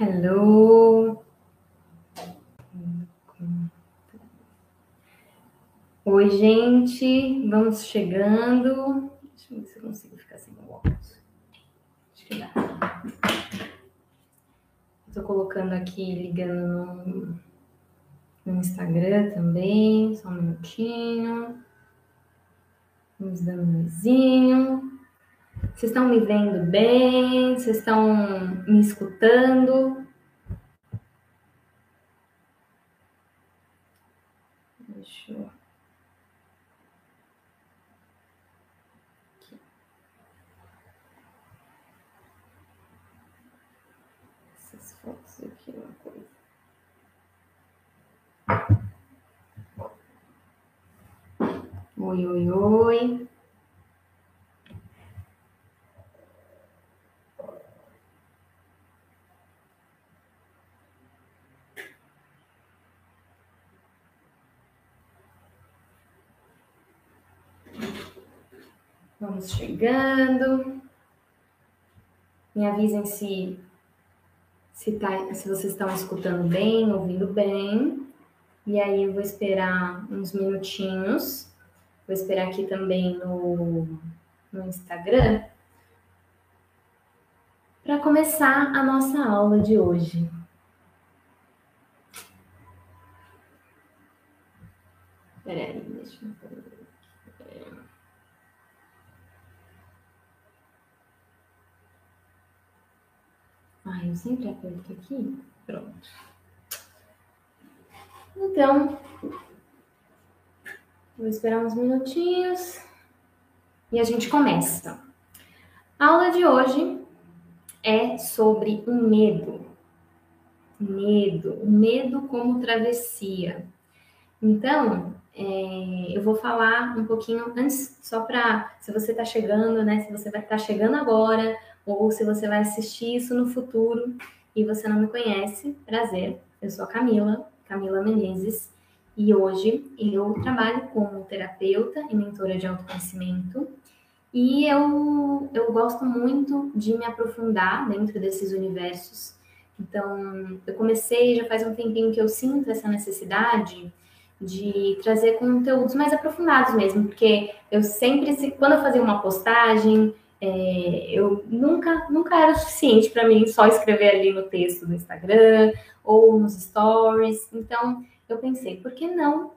Hello. Oi, gente. Vamos chegando. Deixa eu ver se eu consigo ficar sem o óculos. Acho que dá. Estou colocando aqui, ligando no, no Instagram também. Só um minutinho. Vamos dando um vizinho. Vocês estão me vendo bem? Vocês estão me escutando? Deixa eu. Essas fotos aqui, uma coisa. Oi, oi, oi. Vamos chegando. Me avisem se, se, tá, se vocês estão escutando bem, ouvindo bem. E aí eu vou esperar uns minutinhos. Vou esperar aqui também no, no Instagram para começar a nossa aula de hoje. Peraí, deixa eu ver. Ai, eu sempre aperto aqui. Pronto. Então, vou esperar uns minutinhos e a gente começa. A aula de hoje é sobre o medo. Medo, o medo como travessia. Então, é, eu vou falar um pouquinho antes, só para se você está chegando, né? Se você vai estar tá chegando agora, ou se você vai assistir isso no futuro e você não me conhece, prazer. Eu sou a Camila, Camila Menezes, e hoje eu trabalho como terapeuta e mentora de autoconhecimento. E eu, eu gosto muito de me aprofundar dentro desses universos. Então, eu comecei, já faz um tempinho que eu sinto essa necessidade de trazer conteúdos mais aprofundados mesmo, porque eu sempre, quando eu fazia uma postagem, é, eu nunca, nunca era suficiente para mim só escrever ali no texto do Instagram ou nos stories. Então, eu pensei, por que não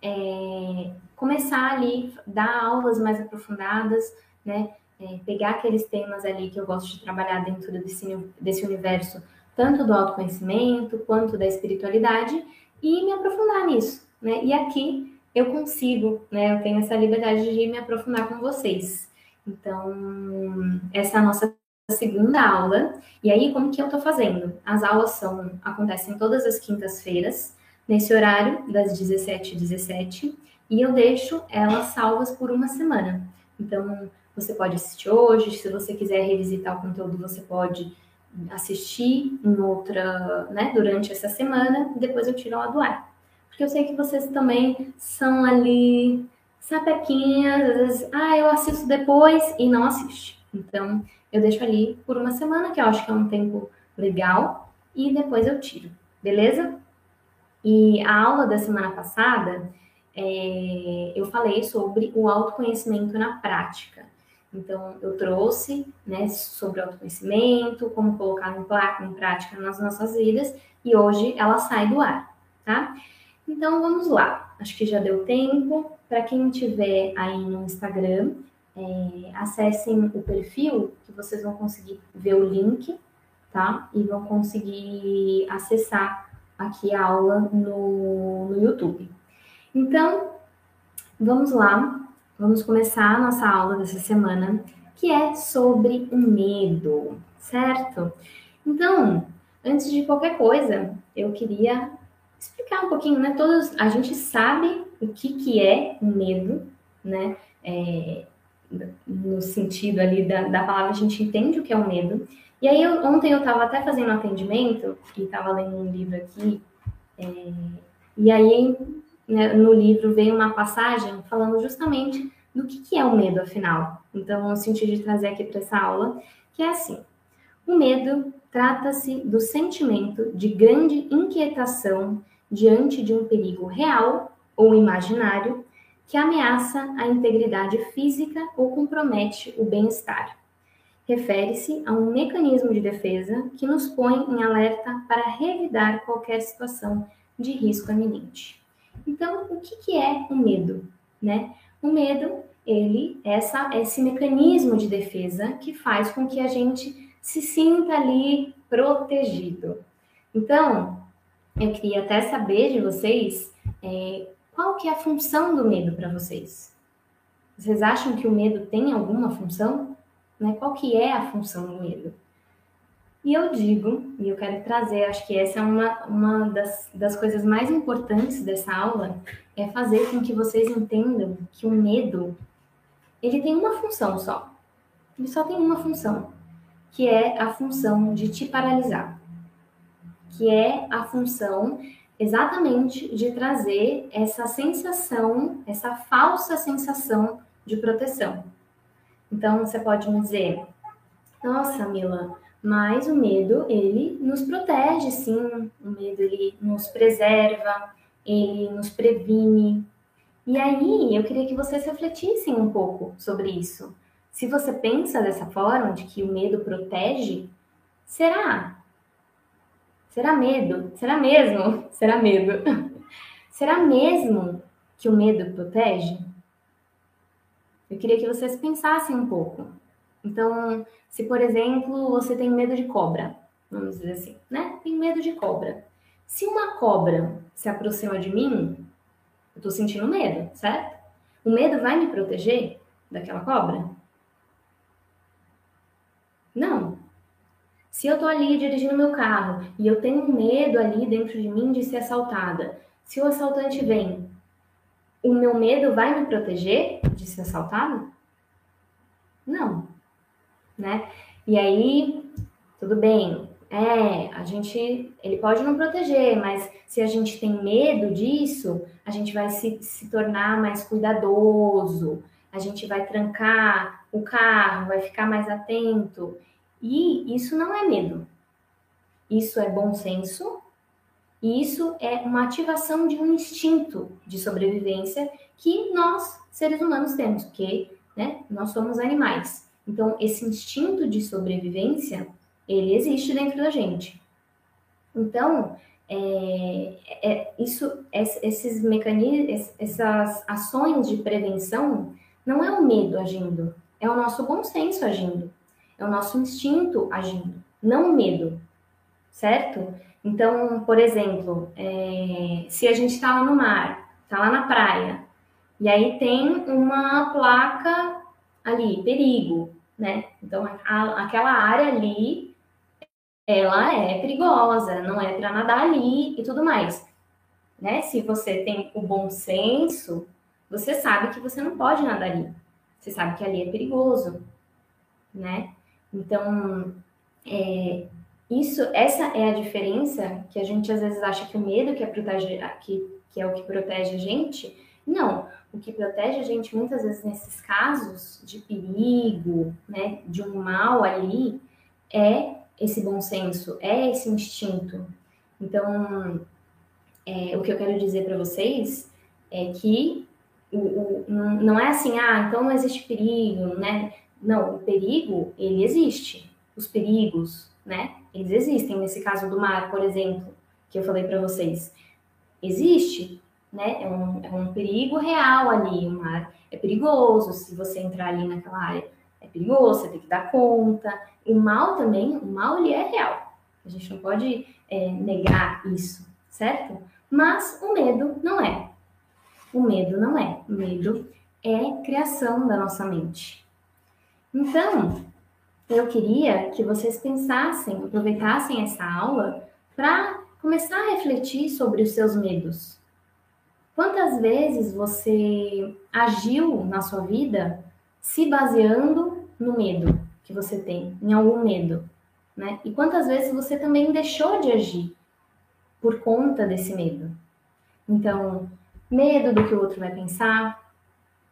é, começar ali, dar aulas mais aprofundadas, né? É, pegar aqueles temas ali que eu gosto de trabalhar dentro desse, desse universo, tanto do autoconhecimento quanto da espiritualidade, e me aprofundar nisso, né? E aqui eu consigo, né? Eu tenho essa liberdade de me aprofundar com vocês. Então, essa é a nossa segunda aula. E aí, como que eu estou fazendo? As aulas são, acontecem todas as quintas-feiras, nesse horário, das 17 h 17 e eu deixo elas salvas por uma semana. Então, você pode assistir hoje, se você quiser revisitar o conteúdo, você pode assistir em outra, né, durante essa semana, depois eu tiro ela do ar. Porque eu sei que vocês também são ali sapequinhas, às vezes, ah, eu assisto depois e não assiste. Então, eu deixo ali por uma semana, que eu acho que é um tempo legal, e depois eu tiro, beleza? E a aula da semana passada, é, eu falei sobre o autoconhecimento na prática. Então, eu trouxe né, sobre autoconhecimento, como colocar em prática nas nossas vidas, e hoje ela sai do ar, tá? Então, vamos lá. Acho que já deu tempo. Para quem tiver aí no Instagram, é, acessem o perfil, que vocês vão conseguir ver o link, tá? E vão conseguir acessar aqui a aula no, no YouTube. Então, vamos lá, vamos começar a nossa aula dessa semana, que é sobre o medo, certo? Então, antes de qualquer coisa, eu queria explicar um pouquinho, né? Todos, a gente sabe o que, que é o medo, né? É, no sentido ali da, da palavra, a gente entende o que é o medo. E aí, eu, ontem eu estava até fazendo um atendimento e estava lendo um livro aqui, é, e aí né, no livro veio uma passagem falando justamente do que, que é o medo, afinal. Então, eu senti de trazer aqui para essa aula, que é assim: O medo trata-se do sentimento de grande inquietação diante de um perigo real ou imaginário que ameaça a integridade física ou compromete o bem-estar. Refere-se a um mecanismo de defesa que nos põe em alerta para revidar qualquer situação de risco iminente. Então, o que, que é o medo? Né? O medo, ele é essa, esse mecanismo de defesa que faz com que a gente se sinta ali protegido. Então, eu queria até saber de vocês é, qual que é a função do medo para vocês? Vocês acham que o medo tem alguma função? Né? Qual que é a função do medo? E eu digo, e eu quero trazer, acho que essa é uma, uma das, das coisas mais importantes dessa aula, é fazer com que vocês entendam que o medo, ele tem uma função só. Ele só tem uma função, que é a função de te paralisar. Que é a função exatamente de trazer essa sensação, essa falsa sensação de proteção. Então, você pode me dizer, nossa, Mila, mas o medo, ele nos protege, sim. O medo, ele nos preserva, ele nos previne. E aí, eu queria que vocês refletissem um pouco sobre isso. Se você pensa dessa forma, de que o medo protege, será? Será medo? Será mesmo? Será medo? Será mesmo que o medo protege? Eu queria que vocês pensassem um pouco. Então, se por exemplo você tem medo de cobra, vamos dizer assim, né? Tem medo de cobra. Se uma cobra se aproxima de mim, eu tô sentindo medo, certo? O medo vai me proteger daquela cobra? Não. Se eu tô ali dirigindo meu carro e eu tenho medo ali dentro de mim de ser assaltada, se o assaltante vem, o meu medo vai me proteger de ser assaltado? Não. Né? E aí, tudo bem. É, a gente, ele pode não proteger, mas se a gente tem medo disso, a gente vai se, se tornar mais cuidadoso, a gente vai trancar o carro, vai ficar mais atento. E isso não é medo. Isso é bom senso e isso é uma ativação de um instinto de sobrevivência que nós, seres humanos, temos, porque né, nós somos animais. Então, esse instinto de sobrevivência, ele existe dentro da gente. Então, é, é, isso, esses mecanismos, essas ações de prevenção, não é o medo agindo, é o nosso bom senso agindo, é o nosso instinto agindo, não o medo, certo? Então, por exemplo, é, se a gente está lá no mar, está lá na praia, e aí tem uma placa ali, perigo, né? Então, a, aquela área ali, ela é perigosa, não é para nadar ali e tudo mais. Né? Se você tem o bom senso, você sabe que você não pode nadar ali. Você sabe que ali é perigoso, né? Então, é, isso, essa é a diferença que a gente às vezes acha que o medo que é, protege, que, que é o que protege a gente. Não, o que protege a gente muitas vezes nesses casos de perigo, né, de um mal ali, é esse bom senso, é esse instinto. Então, é, o que eu quero dizer para vocês é que o, o, não é assim, ah, então não existe perigo, né? Não, o perigo, ele existe. Os perigos, né? Eles existem. Nesse caso do mar, por exemplo, que eu falei para vocês. Existe, né? É um, é um perigo real ali. O mar é perigoso. Se você entrar ali naquela área, é perigoso, você tem que dar conta. O mal também, o mal ele é real. A gente não pode é, negar isso, certo? Mas o medo não é. O medo não é. O medo é criação da nossa mente. Então, eu queria que vocês pensassem, aproveitassem essa aula para começar a refletir sobre os seus medos. Quantas vezes você agiu na sua vida se baseando no medo que você tem, em algum medo, né? E quantas vezes você também deixou de agir por conta desse medo? Então, medo do que o outro vai pensar,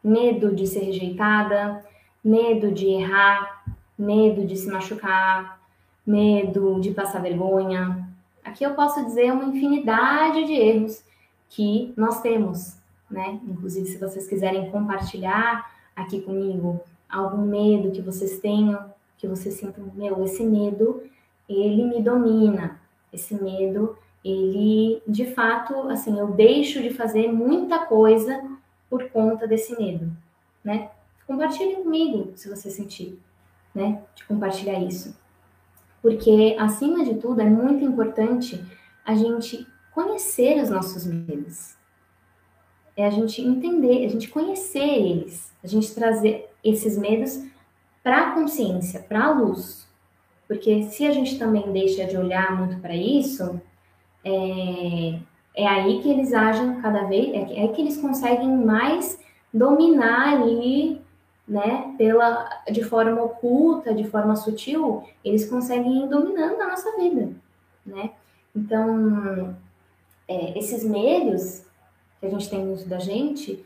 medo de ser rejeitada, medo de errar, medo de se machucar, medo de passar vergonha. Aqui eu posso dizer uma infinidade de erros que nós temos, né? Inclusive, se vocês quiserem compartilhar aqui comigo algum medo que vocês tenham, que vocês sintam, meu, esse medo, ele me domina. Esse medo, ele, de fato, assim, eu deixo de fazer muita coisa por conta desse medo, né? Compartilhe comigo, se você sentir, né? De compartilhar isso. Porque, acima de tudo, é muito importante a gente conhecer os nossos medos. É a gente entender, a gente conhecer eles, a gente trazer esses medos para a consciência, para a luz. Porque se a gente também deixa de olhar muito para isso, é, é aí que eles agem cada vez, é, é que eles conseguem mais dominar ali, né, pela, de forma oculta, de forma sutil, eles conseguem ir dominando a nossa vida, né? Então, é, esses medos que a gente tem dentro da gente,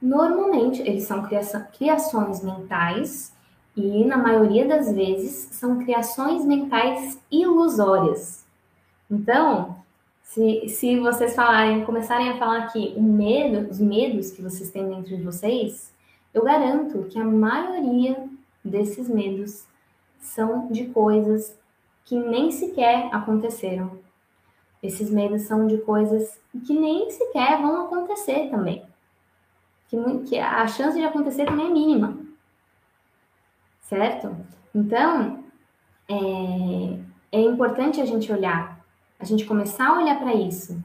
normalmente eles são criação, criações mentais e, na maioria das vezes, são criações mentais ilusórias. Então, se, se vocês falarem, começarem a falar aqui o medo, os medos que vocês têm dentro de vocês, eu garanto que a maioria desses medos são de coisas que nem sequer aconteceram. Esses medos são de coisas que nem sequer vão acontecer também. Que, que a chance de acontecer também é mínima. Certo? Então, é, é importante a gente olhar a gente começar a olhar para isso,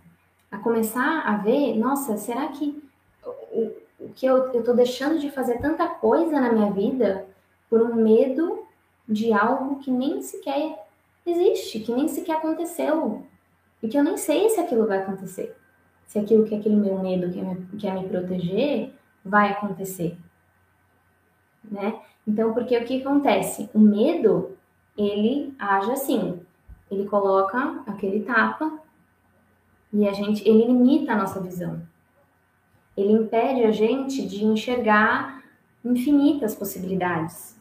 a começar a ver, nossa, será que o, o que eu estou deixando de fazer tanta coisa na minha vida por um medo de algo que nem sequer existe, que nem sequer aconteceu, e que eu nem sei se aquilo vai acontecer, se aquilo que aquele meu medo quer me, quer me proteger vai acontecer, né? Então, porque o que acontece? O medo, ele age assim, ele coloca aquele tapa e a gente, ele limita a nossa visão. Ele impede a gente de enxergar infinitas possibilidades.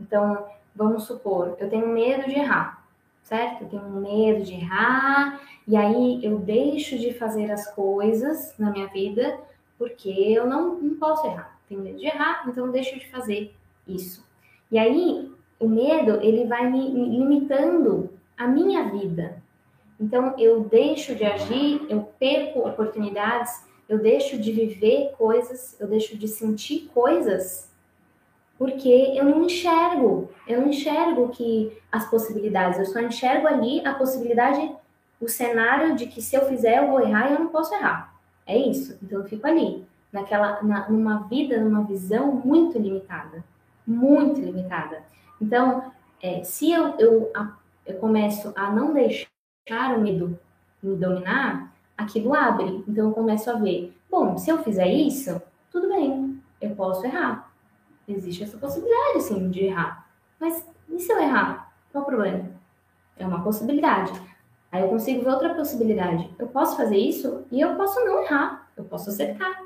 Então, vamos supor, eu tenho medo de errar, certo? Eu tenho medo de errar, e aí eu deixo de fazer as coisas na minha vida porque eu não, não posso errar. Tenho medo de errar, então eu deixo de fazer isso. E aí o medo, ele vai me limitando a minha vida. Então, eu deixo de agir, eu perco oportunidades, eu deixo de viver coisas, eu deixo de sentir coisas, porque eu não enxergo, eu não enxergo que as possibilidades, eu só enxergo ali a possibilidade, o cenário de que se eu fizer eu vou errar e eu não posso errar. É isso. Então eu fico ali, naquela, na, numa vida, numa visão muito limitada, muito limitada. Então, é, se eu, eu, eu começo a não deixar o medo me dominar, aquilo abre. Então, eu começo a ver, bom, se eu fizer isso, tudo bem, eu posso errar. Existe essa possibilidade, sim, de errar. Mas e se eu errar? Qual o problema? É uma possibilidade. Aí eu consigo ver outra possibilidade. Eu posso fazer isso e eu posso não errar. Eu posso acertar.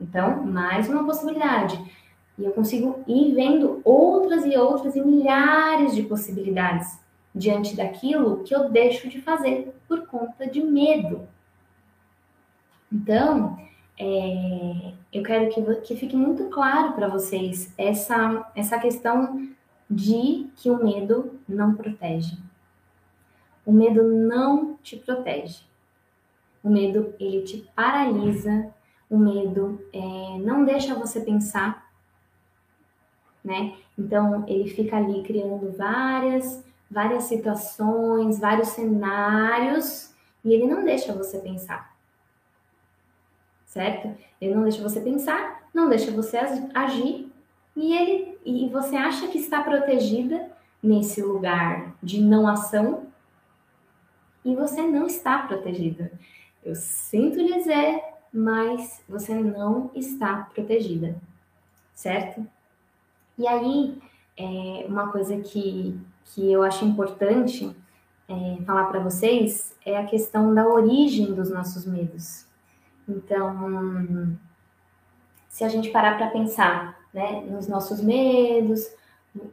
Então, mais uma possibilidade. E eu consigo ir vendo outras e outras e milhares de possibilidades diante daquilo que eu deixo de fazer por conta de medo. Então, é, eu quero que, que fique muito claro para vocês essa, essa questão de que o medo não protege. O medo não te protege. O medo, ele te paralisa. O medo é, não deixa você pensar né? Então ele fica ali criando várias, várias situações, vários cenários e ele não deixa você pensar. Certo? Ele não deixa você pensar, não deixa você agir e ele e você acha que está protegida nesse lugar de não ação e você não está protegida. Eu sinto lhe dizer, mas você não está protegida, certo? E aí, é, uma coisa que, que eu acho importante é, falar para vocês é a questão da origem dos nossos medos. Então, se a gente parar para pensar né, nos nossos medos,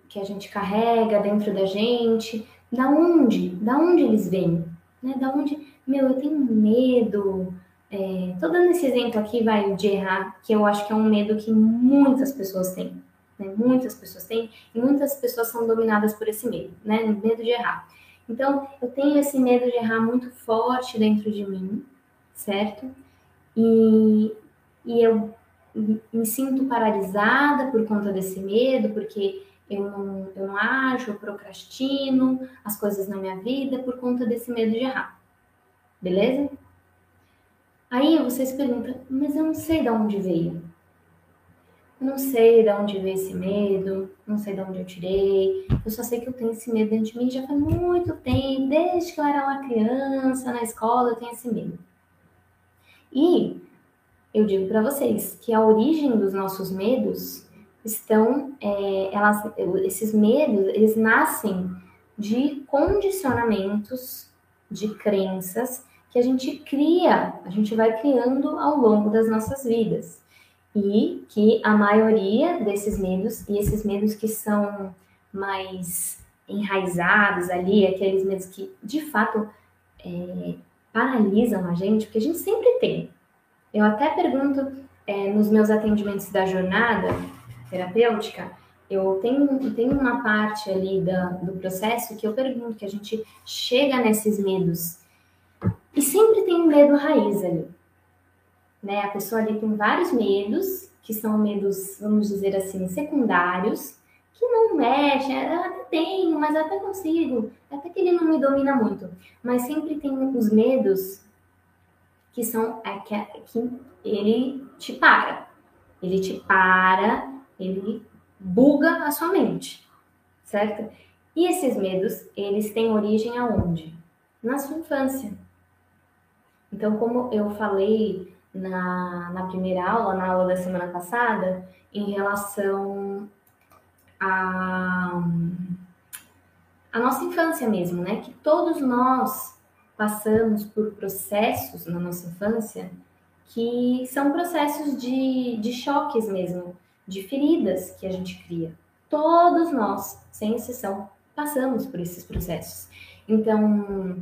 que a gente carrega dentro da gente, da onde, da onde eles vêm, né? Da onde, meu, eu tenho medo. É, tô dando esse exemplo aqui, vai, de errar, que eu acho que é um medo que muitas pessoas têm, né? Muitas pessoas têm, e muitas pessoas são dominadas por esse medo, né? Medo de errar. Então, eu tenho esse medo de errar muito forte dentro de mim, certo? E, e eu me sinto paralisada por conta desse medo, porque eu não, eu não ajo, eu procrastino as coisas na minha vida por conta desse medo de errar. Beleza? Aí você se pergunta, mas eu não sei de onde veio. Não sei de onde veio esse medo, não sei de onde eu tirei. Eu só sei que eu tenho esse medo dentro de mim já faz muito tempo, desde que eu era uma criança, na escola, eu tenho esse medo. E eu digo para vocês que a origem dos nossos medos estão, é, elas, esses medos, eles nascem de condicionamentos, de crenças que a gente cria, a gente vai criando ao longo das nossas vidas. E que a maioria desses medos, e esses medos que são mais enraizados ali, aqueles medos que de fato é, paralisam a gente, porque a gente sempre tem, eu até pergunto é, nos meus atendimentos da jornada terapêutica, eu tenho, tenho uma parte ali da, do processo que eu pergunto, que a gente chega nesses medos. E sempre tem um medo raiz ali. Né? A pessoa ali tem vários medos, que são medos, vamos dizer assim, secundários, que não mexe, eu até tenho, mas até consigo, até que ele não me domina muito. Mas sempre tem os medos que são é que, que ele te para. Ele te para, ele buga a sua mente, certo? E esses medos, eles têm origem aonde? Na sua infância. Então, como eu falei na, na primeira aula, na aula da semana passada, em relação a, a nossa infância mesmo, né? Que todos nós passamos por processos na nossa infância que são processos de, de choques mesmo, de feridas que a gente cria. Todos nós, sem exceção, passamos por esses processos. Então,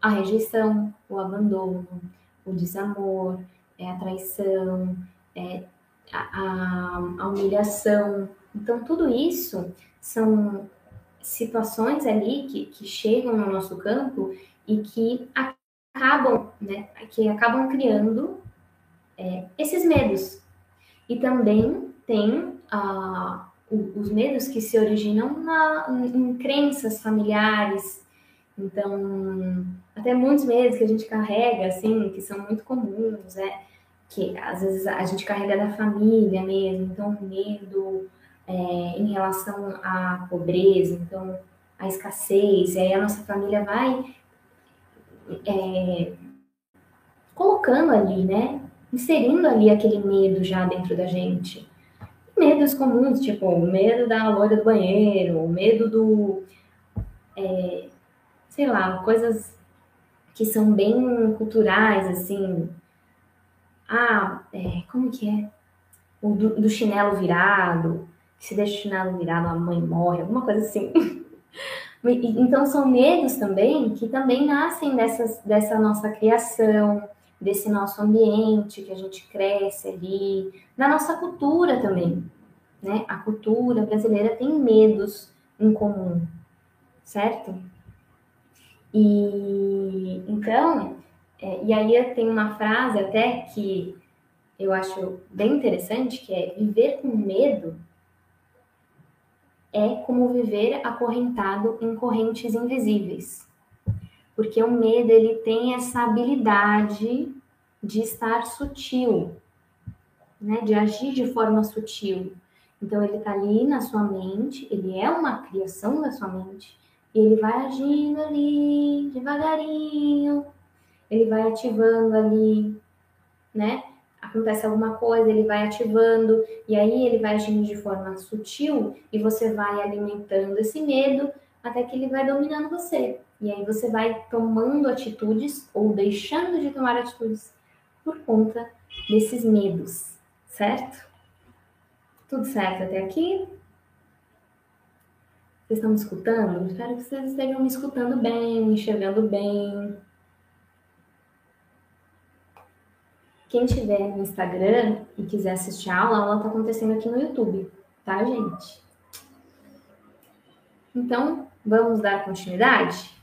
a rejeição, o abandono, o desamor, é a traição, é a, a, humilhação. Então, tudo isso são situações ali que, que chegam no nosso campo e que acabam, né, que acabam criando é, esses medos. E também tem ah, os medos que se originam na, em crenças familiares. Então, até muitos medos que a gente carrega, assim, que são muito comuns, né? Que às vezes a gente carrega da família mesmo. Então, medo é, em relação à pobreza, então, a escassez. E aí a nossa família vai é, colocando ali, né? Inserindo ali aquele medo já dentro da gente. Medos comuns, tipo o medo da loira do banheiro, o medo do. É, sei lá, coisas que são bem culturais, assim. Ah, é, como que é? O do, do chinelo virado, se deixa o chinelo virado, a mãe morre, alguma coisa assim. Então, são medos também que também nascem dessas, dessa nossa criação, desse nosso ambiente que a gente cresce ali, da nossa cultura também. Né? A cultura brasileira tem medos em comum, certo? E então, é, e aí tem uma frase até que eu acho bem interessante, que é viver com medo é como viver acorrentado em correntes invisíveis. Porque o medo ele tem essa habilidade de estar sutil, né? De agir de forma sutil. Então ele está ali na sua mente, ele é uma criação da sua mente, e ele vai agindo ali devagarinho, ele vai ativando ali, né? acontece alguma coisa, ele vai ativando, e aí ele vai agindo de forma sutil, e você vai alimentando esse medo até que ele vai dominando você. E aí você vai tomando atitudes ou deixando de tomar atitudes por conta desses medos, certo? Tudo certo até aqui? Vocês estão me escutando? Espero que vocês estejam me escutando bem, enxergando bem. Quem tiver no Instagram e quiser assistir a aula, a aula está acontecendo aqui no YouTube, tá, gente? Então, vamos dar continuidade?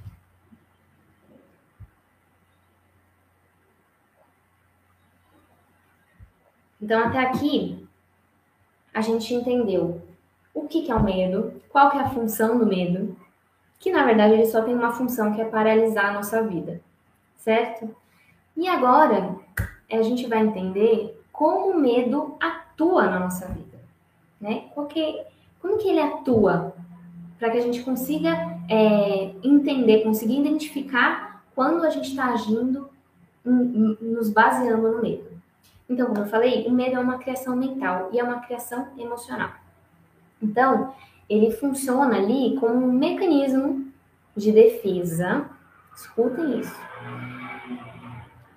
Então, até aqui, a gente entendeu o que, que é o medo, qual que é a função do medo, que na verdade ele só tem uma função que é paralisar a nossa vida, certo? E agora a gente vai entender como o medo atua na nossa vida, né? Porque, como que ele atua? Para que a gente consiga é, entender, conseguir identificar quando a gente está agindo, nos baseando no medo. Então, como eu falei, o medo é uma criação mental e é uma criação emocional. Então, ele funciona ali como um mecanismo de defesa. Escutem isso.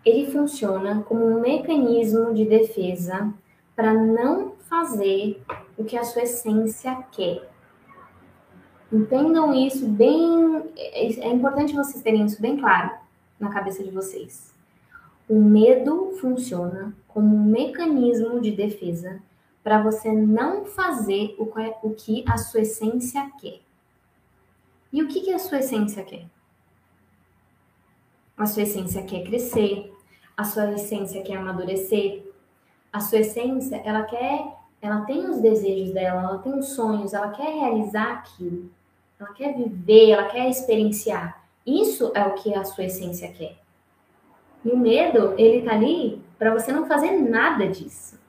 Ele funciona como um mecanismo de defesa para não fazer o que a sua essência quer. Entendam isso bem. É importante vocês terem isso bem claro na cabeça de vocês. O medo funciona como um mecanismo de defesa para você não fazer o que a sua essência quer. E o que, que a sua essência quer? A sua essência quer crescer, a sua essência quer amadurecer, a sua essência, ela quer, ela tem os desejos dela, ela tem os sonhos, ela quer realizar aquilo, ela quer viver, ela quer experienciar. Isso é o que a sua essência quer. E o medo, ele tá ali para você não fazer nada disso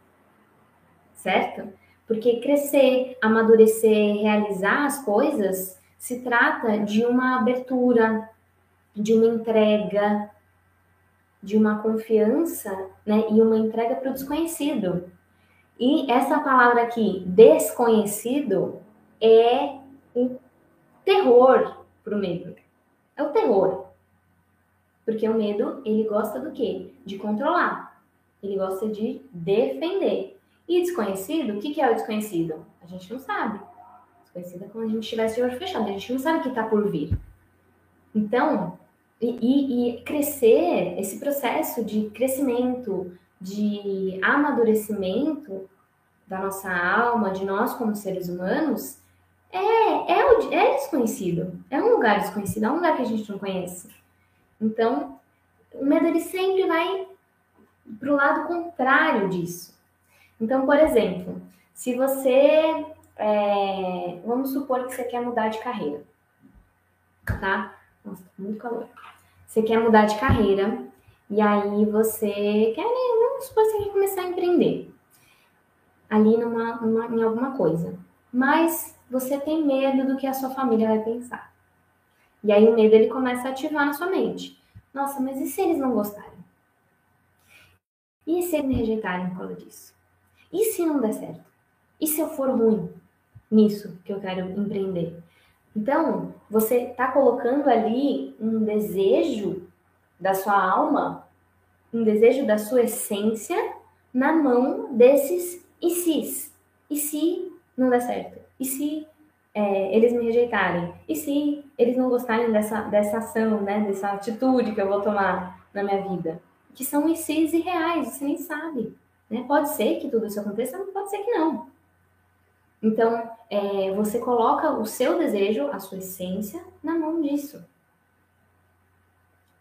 certo? Porque crescer, amadurecer, realizar as coisas se trata de uma abertura, de uma entrega, de uma confiança, né? E uma entrega para o desconhecido. E essa palavra aqui, desconhecido, é o terror para o medo. É o terror. Porque o medo, ele gosta do quê? De controlar. Ele gosta de defender. E desconhecido, o que, que é o desconhecido? A gente não sabe. Desconhecido é como a gente estivesse de olho fechado, a gente não sabe o que está por vir. Então, e, e, crescer, esse processo de crescimento, de amadurecimento da nossa alma, de nós como seres humanos, é, é, é desconhecido. É um lugar desconhecido, é um lugar que a gente não conhece. Então, o medo ele sempre vai para o lado contrário disso. Então, por exemplo, se você. É, vamos supor que você quer mudar de carreira. Tá? Nossa, tá muito calor. Você quer mudar de carreira e aí você quer, vamos supor você quer começar a empreender ali numa, numa, em alguma coisa. Mas você tem medo do que a sua família vai pensar. E aí o medo ele começa a ativar na sua mente. Nossa, mas e se eles não gostarem? E se eles me rejeitarem por causa disso? E se não der certo? E se eu for ruim nisso que eu quero empreender? Então, você está colocando ali um desejo da sua alma, um desejo da sua essência na mão desses e se. E se não der certo? E se é, eles me rejeitarem? E se eles não gostarem dessa, dessa ação, né, dessa atitude que eu vou tomar na minha vida? Que são e se reais, você nem sabe. Né? Pode ser que tudo isso aconteça, mas pode ser que não. Então, é, você coloca o seu desejo, a sua essência, na mão disso.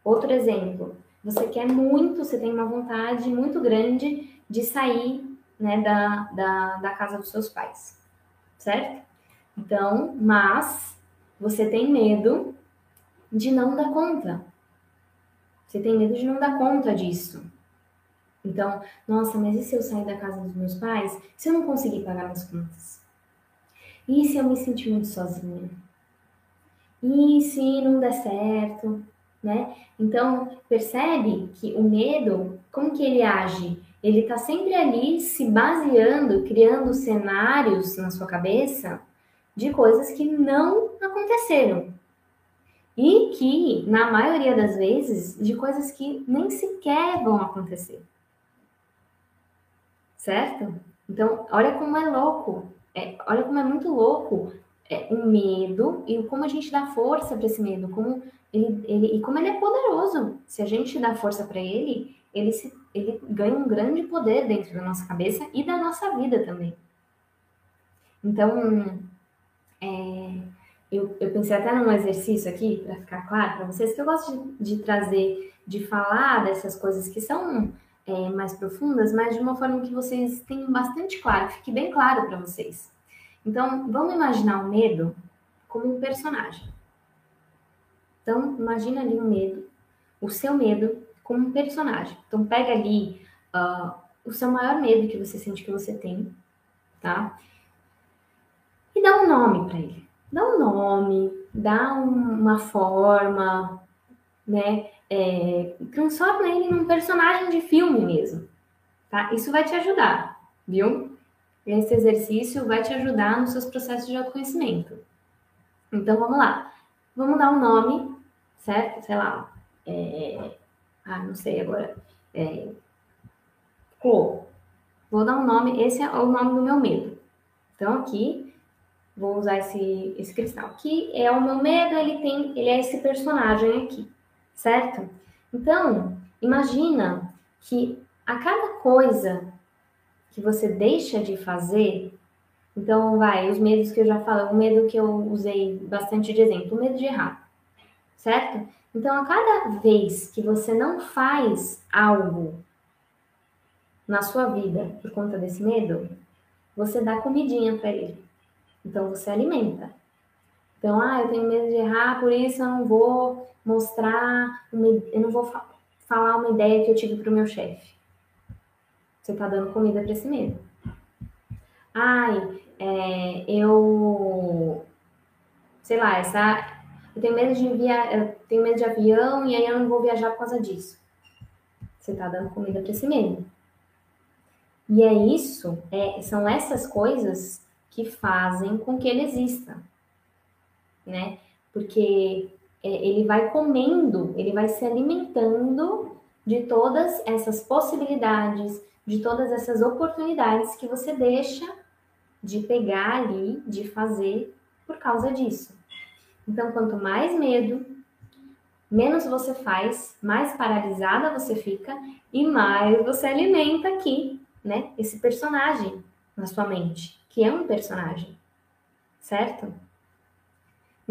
Outro exemplo, você quer muito, você tem uma vontade muito grande de sair né, da, da, da casa dos seus pais, certo? Então, mas você tem medo de não dar conta. Você tem medo de não dar conta disso. Então, nossa, mas e se eu sair da casa dos meus pais? Se eu não conseguir pagar minhas contas? E se eu me sentir muito sozinha? E se não der certo, né? Então, percebe que o medo, como que ele age? Ele está sempre ali se baseando, criando cenários na sua cabeça de coisas que não aconteceram. E que, na maioria das vezes, de coisas que nem sequer vão acontecer certo? Então, olha como é louco, é, olha como é muito louco é, um medo e como a gente dá força para esse medo, como ele, ele, e como ele é poderoso. Se a gente dá força para ele, ele, se, ele ganha um grande poder dentro da nossa cabeça e da nossa vida também. Então, é, eu, eu pensei até num exercício aqui, para ficar claro para vocês, que eu gosto de, de, trazer, de falar dessas coisas que são é, mais profundas, mas de uma forma que vocês tenham bastante claro, fique bem claro para vocês. Então, vamos imaginar o medo como um personagem. Então, imagina ali o medo, o seu medo como um personagem. Então, pega ali uh, o seu maior medo que você sente que você tem, tá? E dá um nome para ele. Dá um nome, dá uma forma, né? É, transforma ele num personagem de filme mesmo, tá? Isso vai te ajudar, viu? Esse exercício vai te ajudar nos seus processos de autoconhecimento. Então, vamos lá. Vamos dar um nome, certo? Sei lá. É... Ah, não sei agora. É... Cor. Vou dar um nome. Esse é o nome do meu medo. Então, aqui, vou usar esse, esse cristal. Aqui é o meu medo, ele tem, ele é esse personagem aqui, certo? Então, imagina que a cada coisa que você deixa de fazer, então vai, os medos que eu já falei, o medo que eu usei bastante de exemplo, o medo de errar, certo? Então, a cada vez que você não faz algo na sua vida por conta desse medo, você dá comidinha para ele. Então, você alimenta. Então, ah, eu tenho medo de errar, por isso eu não vou mostrar, eu não vou fa falar uma ideia que eu tive para o meu chefe. Você está dando comida para esse medo. Ai, é, eu. Sei lá, essa. Eu tenho medo de via, eu tenho medo de avião e aí eu não vou viajar por causa disso. Você está dando comida para esse medo. E é isso, é, são essas coisas que fazem com que ele exista, né? Porque é, ele vai comendo, ele vai se alimentando de todas essas possibilidades, de todas essas oportunidades que você deixa de pegar ali, de fazer por causa disso. Então, quanto mais medo, menos você faz, mais paralisada você fica e mais você alimenta aqui, né, esse personagem na sua mente, que é um personagem, certo?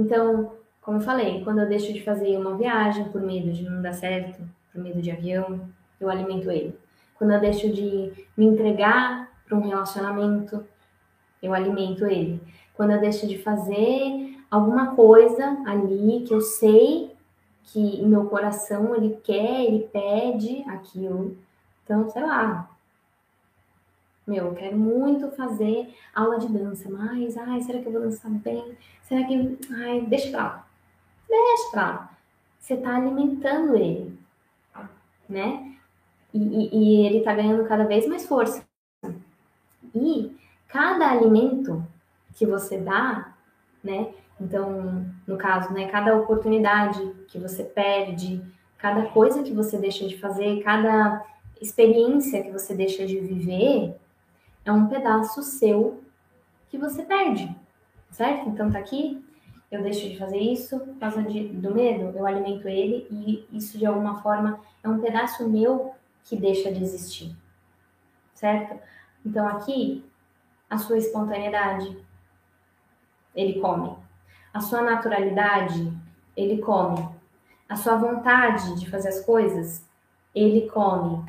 Então, como eu falei, quando eu deixo de fazer uma viagem por medo de não dar certo, por medo de avião, eu alimento ele quando eu deixo de me entregar para um relacionamento, eu alimento ele. Quando eu deixo de fazer alguma coisa ali que eu sei que meu coração ele quer, ele pede aquilo. Então, sei lá. Meu, eu quero muito fazer aula de dança, mas ai, será que eu vou dançar bem? Será que ai, deixa pra lá. Deixa pra lá. Você tá alimentando ele, né? E, e, ele está ganhando cada vez mais força. E cada alimento que você dá, né? Então, no caso, né, cada oportunidade que você perde, cada coisa que você deixa de fazer, cada experiência que você deixa de viver, é um pedaço seu que você perde, certo? Então tá aqui, eu deixo de fazer isso por causa do medo, eu alimento ele e isso de alguma forma é um pedaço meu que deixa de existir, certo? Então aqui, a sua espontaneidade, ele come. A sua naturalidade, ele come. A sua vontade de fazer as coisas, ele come.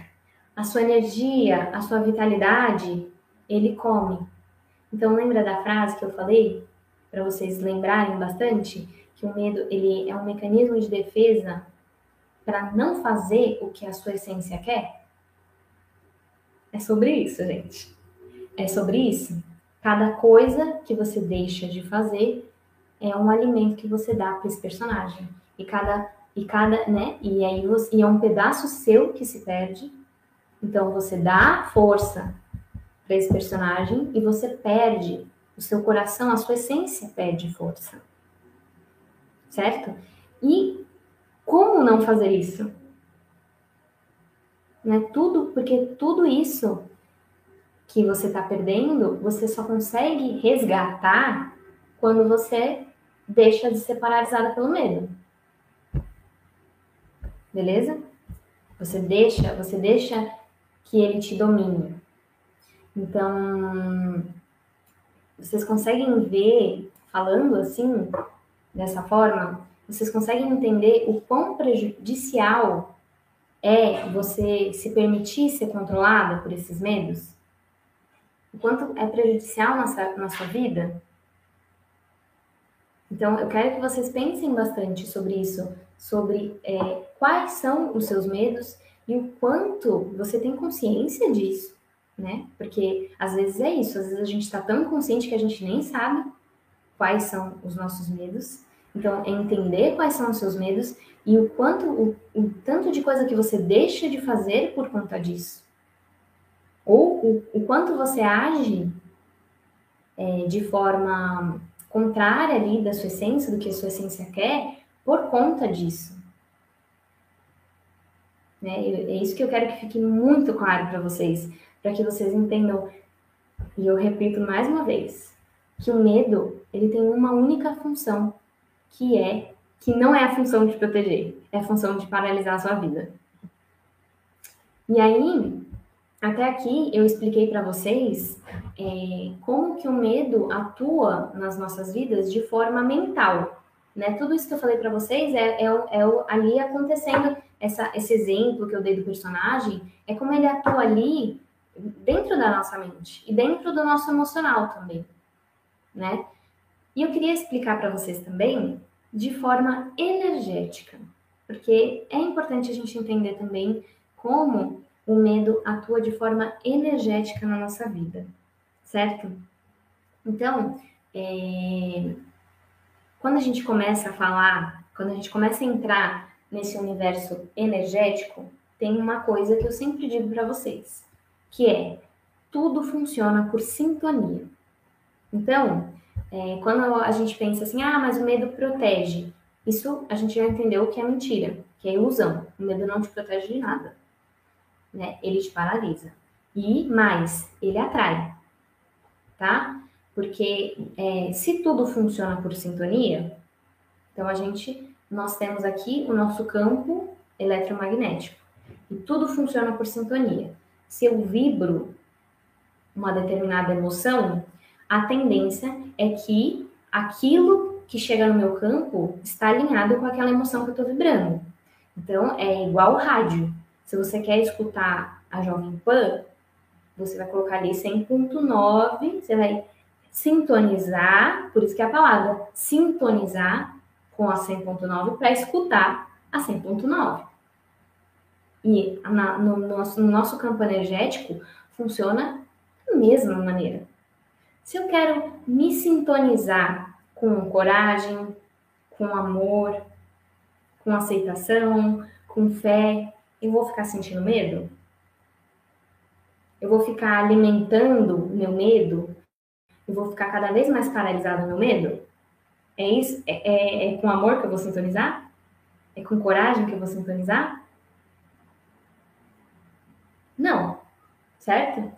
A sua energia, a sua vitalidade, ele come. Então lembra da frase que eu falei para vocês lembrarem bastante que o medo ele é um mecanismo de defesa para não fazer o que a sua essência quer? É sobre isso, gente. É sobre isso. Cada coisa que você deixa de fazer é um alimento que você dá para esse personagem. E cada e cada, né? E aí você, e é um pedaço seu que se perde. Então você dá força para esse personagem e você perde o seu coração, a sua essência perde força. Certo? E como não fazer isso? Né? Tudo, porque tudo isso que você está perdendo, você só consegue resgatar quando você deixa de ser paralisada pelo medo. Beleza? Você deixa, você deixa que ele te domine. Então, vocês conseguem ver, falando assim, dessa forma, vocês conseguem entender o quão prejudicial é você se permitir ser controlada por esses medos? O quanto é prejudicial na sua, na sua vida? Então, eu quero que vocês pensem bastante sobre isso, sobre é, quais são os seus medos e o quanto você tem consciência disso, né? Porque às vezes é isso, às vezes a gente está tão consciente que a gente nem sabe quais são os nossos medos. Então, é entender quais são os seus medos e o quanto, o, o tanto de coisa que você deixa de fazer por conta disso. Ou o, o quanto você age é, de forma contrária ali da sua essência, do que a sua essência quer, por conta disso. Né? É isso que eu quero que fique muito claro para vocês, para que vocês entendam. E eu repito mais uma vez, que o medo, ele tem uma única função, que é que não é a função de proteger, é a função de paralisar a sua vida. E aí, até aqui eu expliquei para vocês é, como que o medo atua nas nossas vidas de forma mental. Né? Tudo isso que eu falei para vocês é, é, é, ali acontecendo. Essa, esse exemplo que eu dei do personagem é como ele atua ali dentro da nossa mente e dentro do nosso emocional também, né? E eu queria explicar para vocês também de forma energética, porque é importante a gente entender também como o medo atua de forma energética na nossa vida, certo? Então, é... quando a gente começa a falar, quando a gente começa a entrar nesse universo energético, tem uma coisa que eu sempre digo para vocês, que é tudo funciona por sintonia. Então, é, quando a gente pensa assim, ah, mas o medo protege, isso a gente já entendeu que é mentira, que é ilusão. O medo não te protege de nada né? Ele te paralisa. E mais, ele atrai, tá? Porque é, se tudo funciona por sintonia, então a gente, nós temos aqui o nosso campo eletromagnético. E tudo funciona por sintonia. Se eu vibro uma determinada emoção, a tendência é que aquilo que chega no meu campo está alinhado com aquela emoção que eu estou vibrando. Então, é igual rádio. Se você quer escutar a Jovem Pan, você vai colocar ali 100.9, você vai sintonizar, por isso que é a palavra, sintonizar com a 100.9 para escutar a 100.9. E na, no, nosso, no nosso campo energético funciona da mesma maneira. Se eu quero me sintonizar com coragem, com amor, com aceitação, com fé, eu vou ficar sentindo medo? Eu vou ficar alimentando meu medo? Eu vou ficar cada vez mais paralisado no meu medo? É isso? É, é, é com amor que eu vou sintonizar? É com coragem que eu vou sintonizar? Não, certo?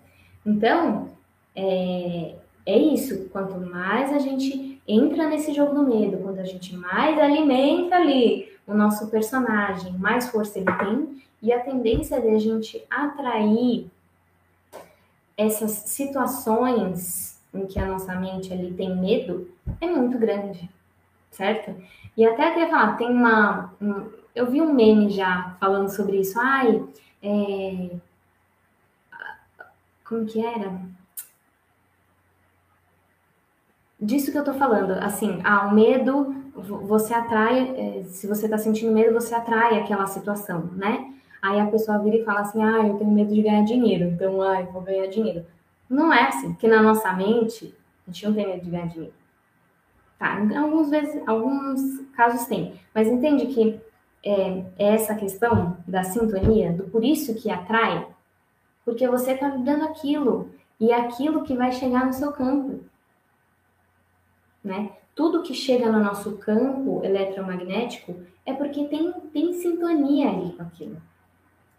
Então, é, é isso. Quanto mais a gente entra nesse jogo do medo, quando a gente mais alimenta ali o nosso personagem, mais força ele tem, e a tendência de a gente atrair essas situações em que a nossa mente ali tem medo é muito grande, certo? E até queria falar, tem uma. Um, eu vi um meme já falando sobre isso. Ai, é, como que era? Disso que eu tô falando, assim, ah, o medo, você atrai, é, se você tá sentindo medo, você atrai aquela situação, né? Aí a pessoa vira e fala assim: ah, eu tenho medo de ganhar dinheiro, então, ah, eu vou ganhar dinheiro. Não é assim, porque na nossa mente, a gente não tem medo de ganhar dinheiro. Tá, algumas vezes, alguns casos tem, mas entende que é, é essa questão da sintonia, do por isso que atrai, porque você está dando aquilo, e é aquilo que vai chegar no seu campo. Né? Tudo que chega no nosso campo eletromagnético é porque tem, tem sintonia ali com aquilo.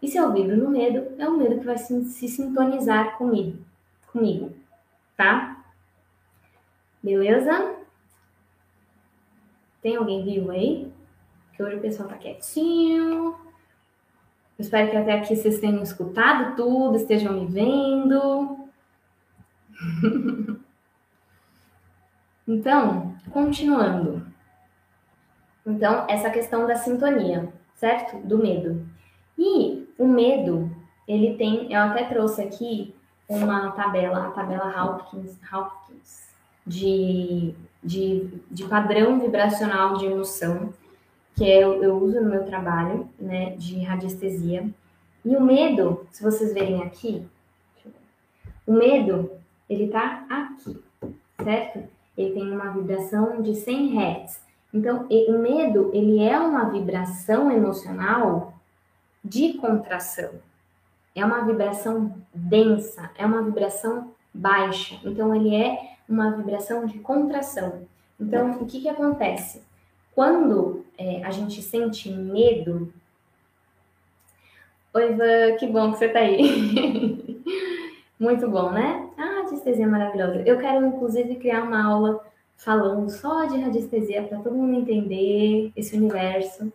E se eu vibro no medo, é o medo que vai se, se sintonizar comigo, comigo, tá? Beleza? Tem alguém vivo aí? Que hoje o pessoal tá quietinho. Eu espero que até aqui vocês tenham escutado tudo, estejam me vendo. então, continuando. Então, essa questão da sintonia, certo? Do medo. E o medo, ele tem, eu até trouxe aqui uma tabela, a tabela Hawkins, Hawkins de, de, de padrão vibracional de emoção, que eu, eu uso no meu trabalho, né, de radiestesia. E o medo, se vocês verem aqui, o medo, ele tá aqui, certo? Ele tem uma vibração de 100 Hz. Então, o medo, ele é uma vibração emocional de contração. É uma vibração densa, é uma vibração baixa. Então, ele é uma vibração de contração. Então, o que, que acontece? Quando é, a gente sente medo. Oi, Ivan, que bom que você está aí. Muito bom, né? Ah, radiestesia maravilhosa. Eu quero, inclusive, criar uma aula falando só de radiestesia para todo mundo entender esse universo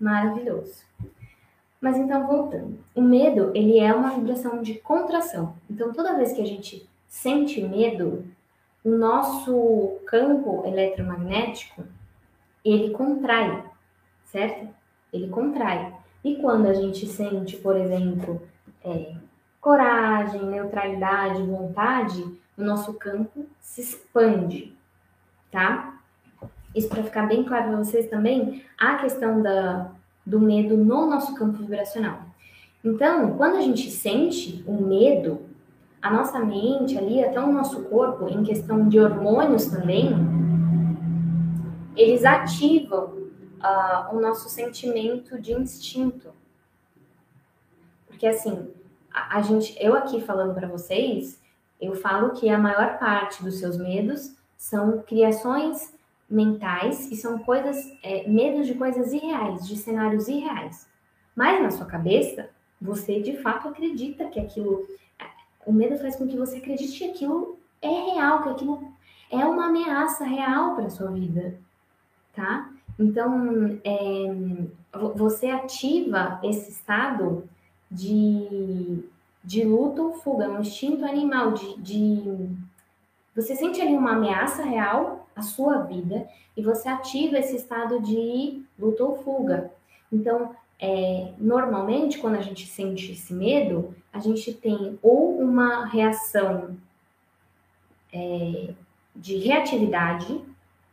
maravilhoso. Mas então, voltando. O medo, ele é uma vibração de contração. Então, toda vez que a gente sente medo, o nosso campo eletromagnético, ele contrai, certo? Ele contrai. E quando a gente sente, por exemplo, é, coragem, neutralidade, vontade, o nosso campo se expande, tá? Isso para ficar bem claro para vocês também, a questão da, do medo no nosso campo vibracional. Então, quando a gente sente o medo, a nossa mente ali, até o nosso corpo, em questão de hormônios também, eles ativam uh, o nosso sentimento de instinto. Porque assim, a, a gente, eu aqui falando para vocês, eu falo que a maior parte dos seus medos são criações mentais e são coisas, é, medos de coisas irreais, de cenários irreais. Mas na sua cabeça, você de fato acredita que aquilo o medo faz com que você acredite que aquilo é real, que aquilo é uma ameaça real para sua vida, tá? Então, é, você ativa esse estado de, de luta ou fuga, um instinto animal, de, de você sente ali uma ameaça real à sua vida e você ativa esse estado de luta ou fuga. Então, é, normalmente, quando a gente sente esse medo, a gente tem ou uma reação é, de reatividade,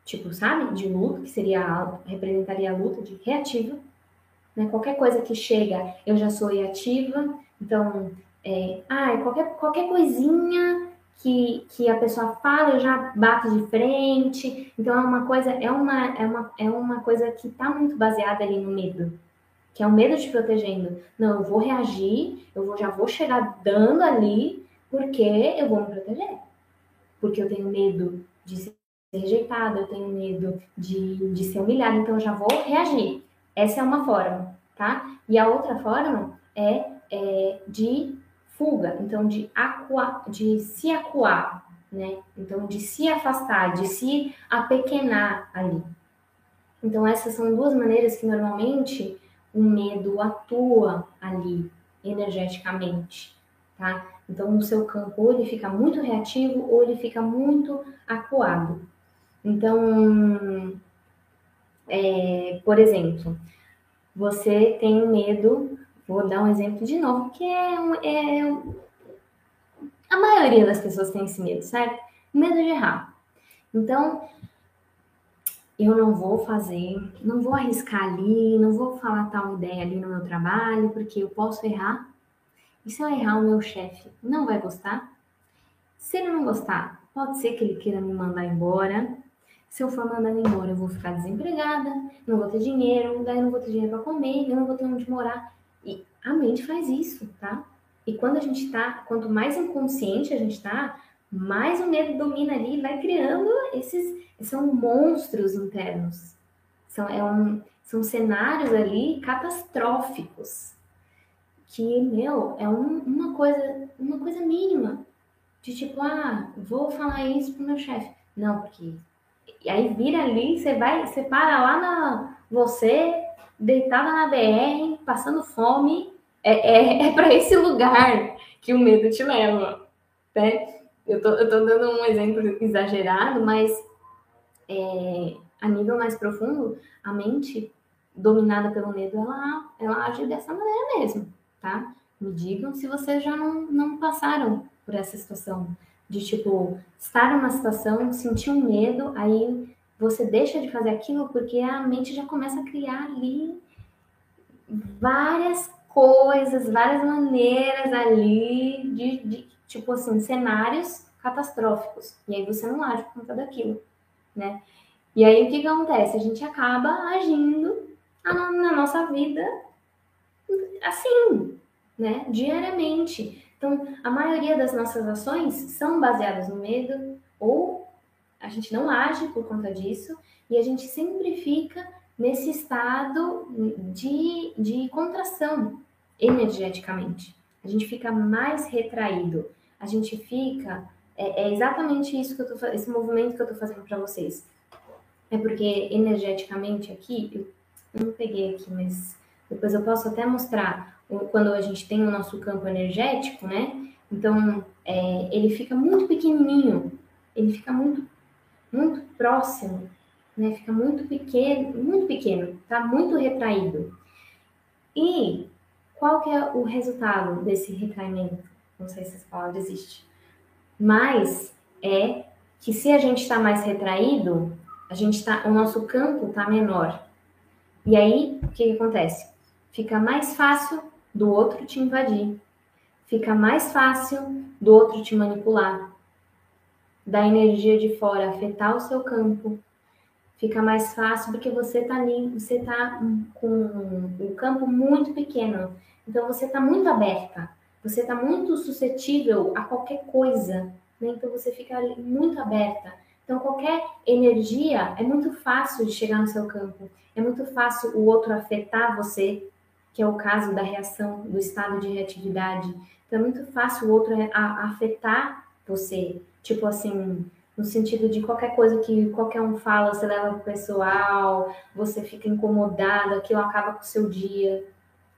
tipo, sabe, de luta, que seria representaria a luta de reativa, né? Qualquer coisa que chega, eu já sou reativa, então, é, ah, qualquer, qualquer coisinha que, que a pessoa fala, eu já bato de frente. Então é uma coisa, é uma, é uma, é uma coisa que está muito baseada ali no medo que é o medo te protegendo. Não, eu vou reagir, eu vou, já vou chegar dando ali, porque eu vou me proteger. Porque eu tenho medo de ser rejeitada, eu tenho medo de, de ser humilhada, então eu já vou reagir. Essa é uma forma, tá? E a outra forma é, é de fuga, então de, acuar, de se acuar, né? Então de se afastar, de se apequenar ali. Então essas são duas maneiras que normalmente o medo atua ali energeticamente, tá? Então, no seu campo, ou ele fica muito reativo ou ele fica muito acuado. Então, é, por exemplo, você tem medo, vou dar um exemplo de novo, que é, é a maioria das pessoas tem esse medo, certo? Medo de errar. Então, eu não vou fazer, não vou arriscar ali, não vou falar tal ideia ali no meu trabalho, porque eu posso errar. E se eu errar, o meu chefe não vai gostar? Se ele não gostar, pode ser que ele queira me mandar embora. Se eu for mandado embora, eu vou ficar desempregada, não vou ter dinheiro, daí eu não vou ter dinheiro para comer, eu não vou ter onde morar. E a mente faz isso, tá? E quando a gente tá, quanto mais inconsciente a gente tá, mais o medo domina ali e vai criando esses. São monstros internos. São, é um, são cenários ali catastróficos. Que, meu, é um, uma coisa uma coisa mínima. De tipo, ah, vou falar isso pro meu chefe. Não, porque E aí vira ali, você vai, você para lá na você deitada na BR, passando fome, é, é, é para esse lugar que o medo te leva, né? Eu tô, eu tô dando um exemplo exagerado, mas é, a nível mais profundo, a mente dominada pelo medo, ela, ela age dessa maneira mesmo, tá? Me digam se vocês já não, não passaram por essa situação de tipo estar numa situação, sentir um medo, aí você deixa de fazer aquilo porque a mente já começa a criar ali várias coisas, várias maneiras ali de, de tipo assim, cenários catastróficos. E aí você não age por conta daquilo, né? E aí o que, acontece? A gente acaba agindo na nossa vida assim, né? Diariamente. Então, a maioria das nossas ações são baseadas no medo ou a gente não age por conta disso e a gente sempre fica nesse estado de, de contração energeticamente. A gente fica mais retraído. A gente fica. É, é exatamente isso que eu tô esse movimento que eu tô fazendo para vocês. É porque energeticamente aqui, eu não peguei aqui, mas depois eu posso até mostrar quando a gente tem o nosso campo energético, né? Então, é, ele fica muito pequenininho, ele fica muito, muito próximo, né? Fica muito pequeno, muito pequeno, tá muito retraído. E qual que é o resultado desse retraimento? Não sei se essa palavra existe. Mas é que se a gente está mais retraído, a gente tá, o nosso campo está menor. E aí, o que, que acontece? Fica mais fácil do outro te invadir. Fica mais fácil do outro te manipular. Da energia de fora afetar o seu campo. Fica mais fácil porque você está ali, você está com um campo muito pequeno. Então você está muito aberta. Você está muito suscetível a qualquer coisa. Né? Então você fica muito aberta. Então, qualquer energia é muito fácil de chegar no seu campo. É muito fácil o outro afetar você, que é o caso da reação, do estado de reatividade. Então, é muito fácil o outro afetar você. Tipo assim, no sentido de qualquer coisa que qualquer um fala, você leva pro pessoal, você fica incomodado, aquilo acaba com o seu dia.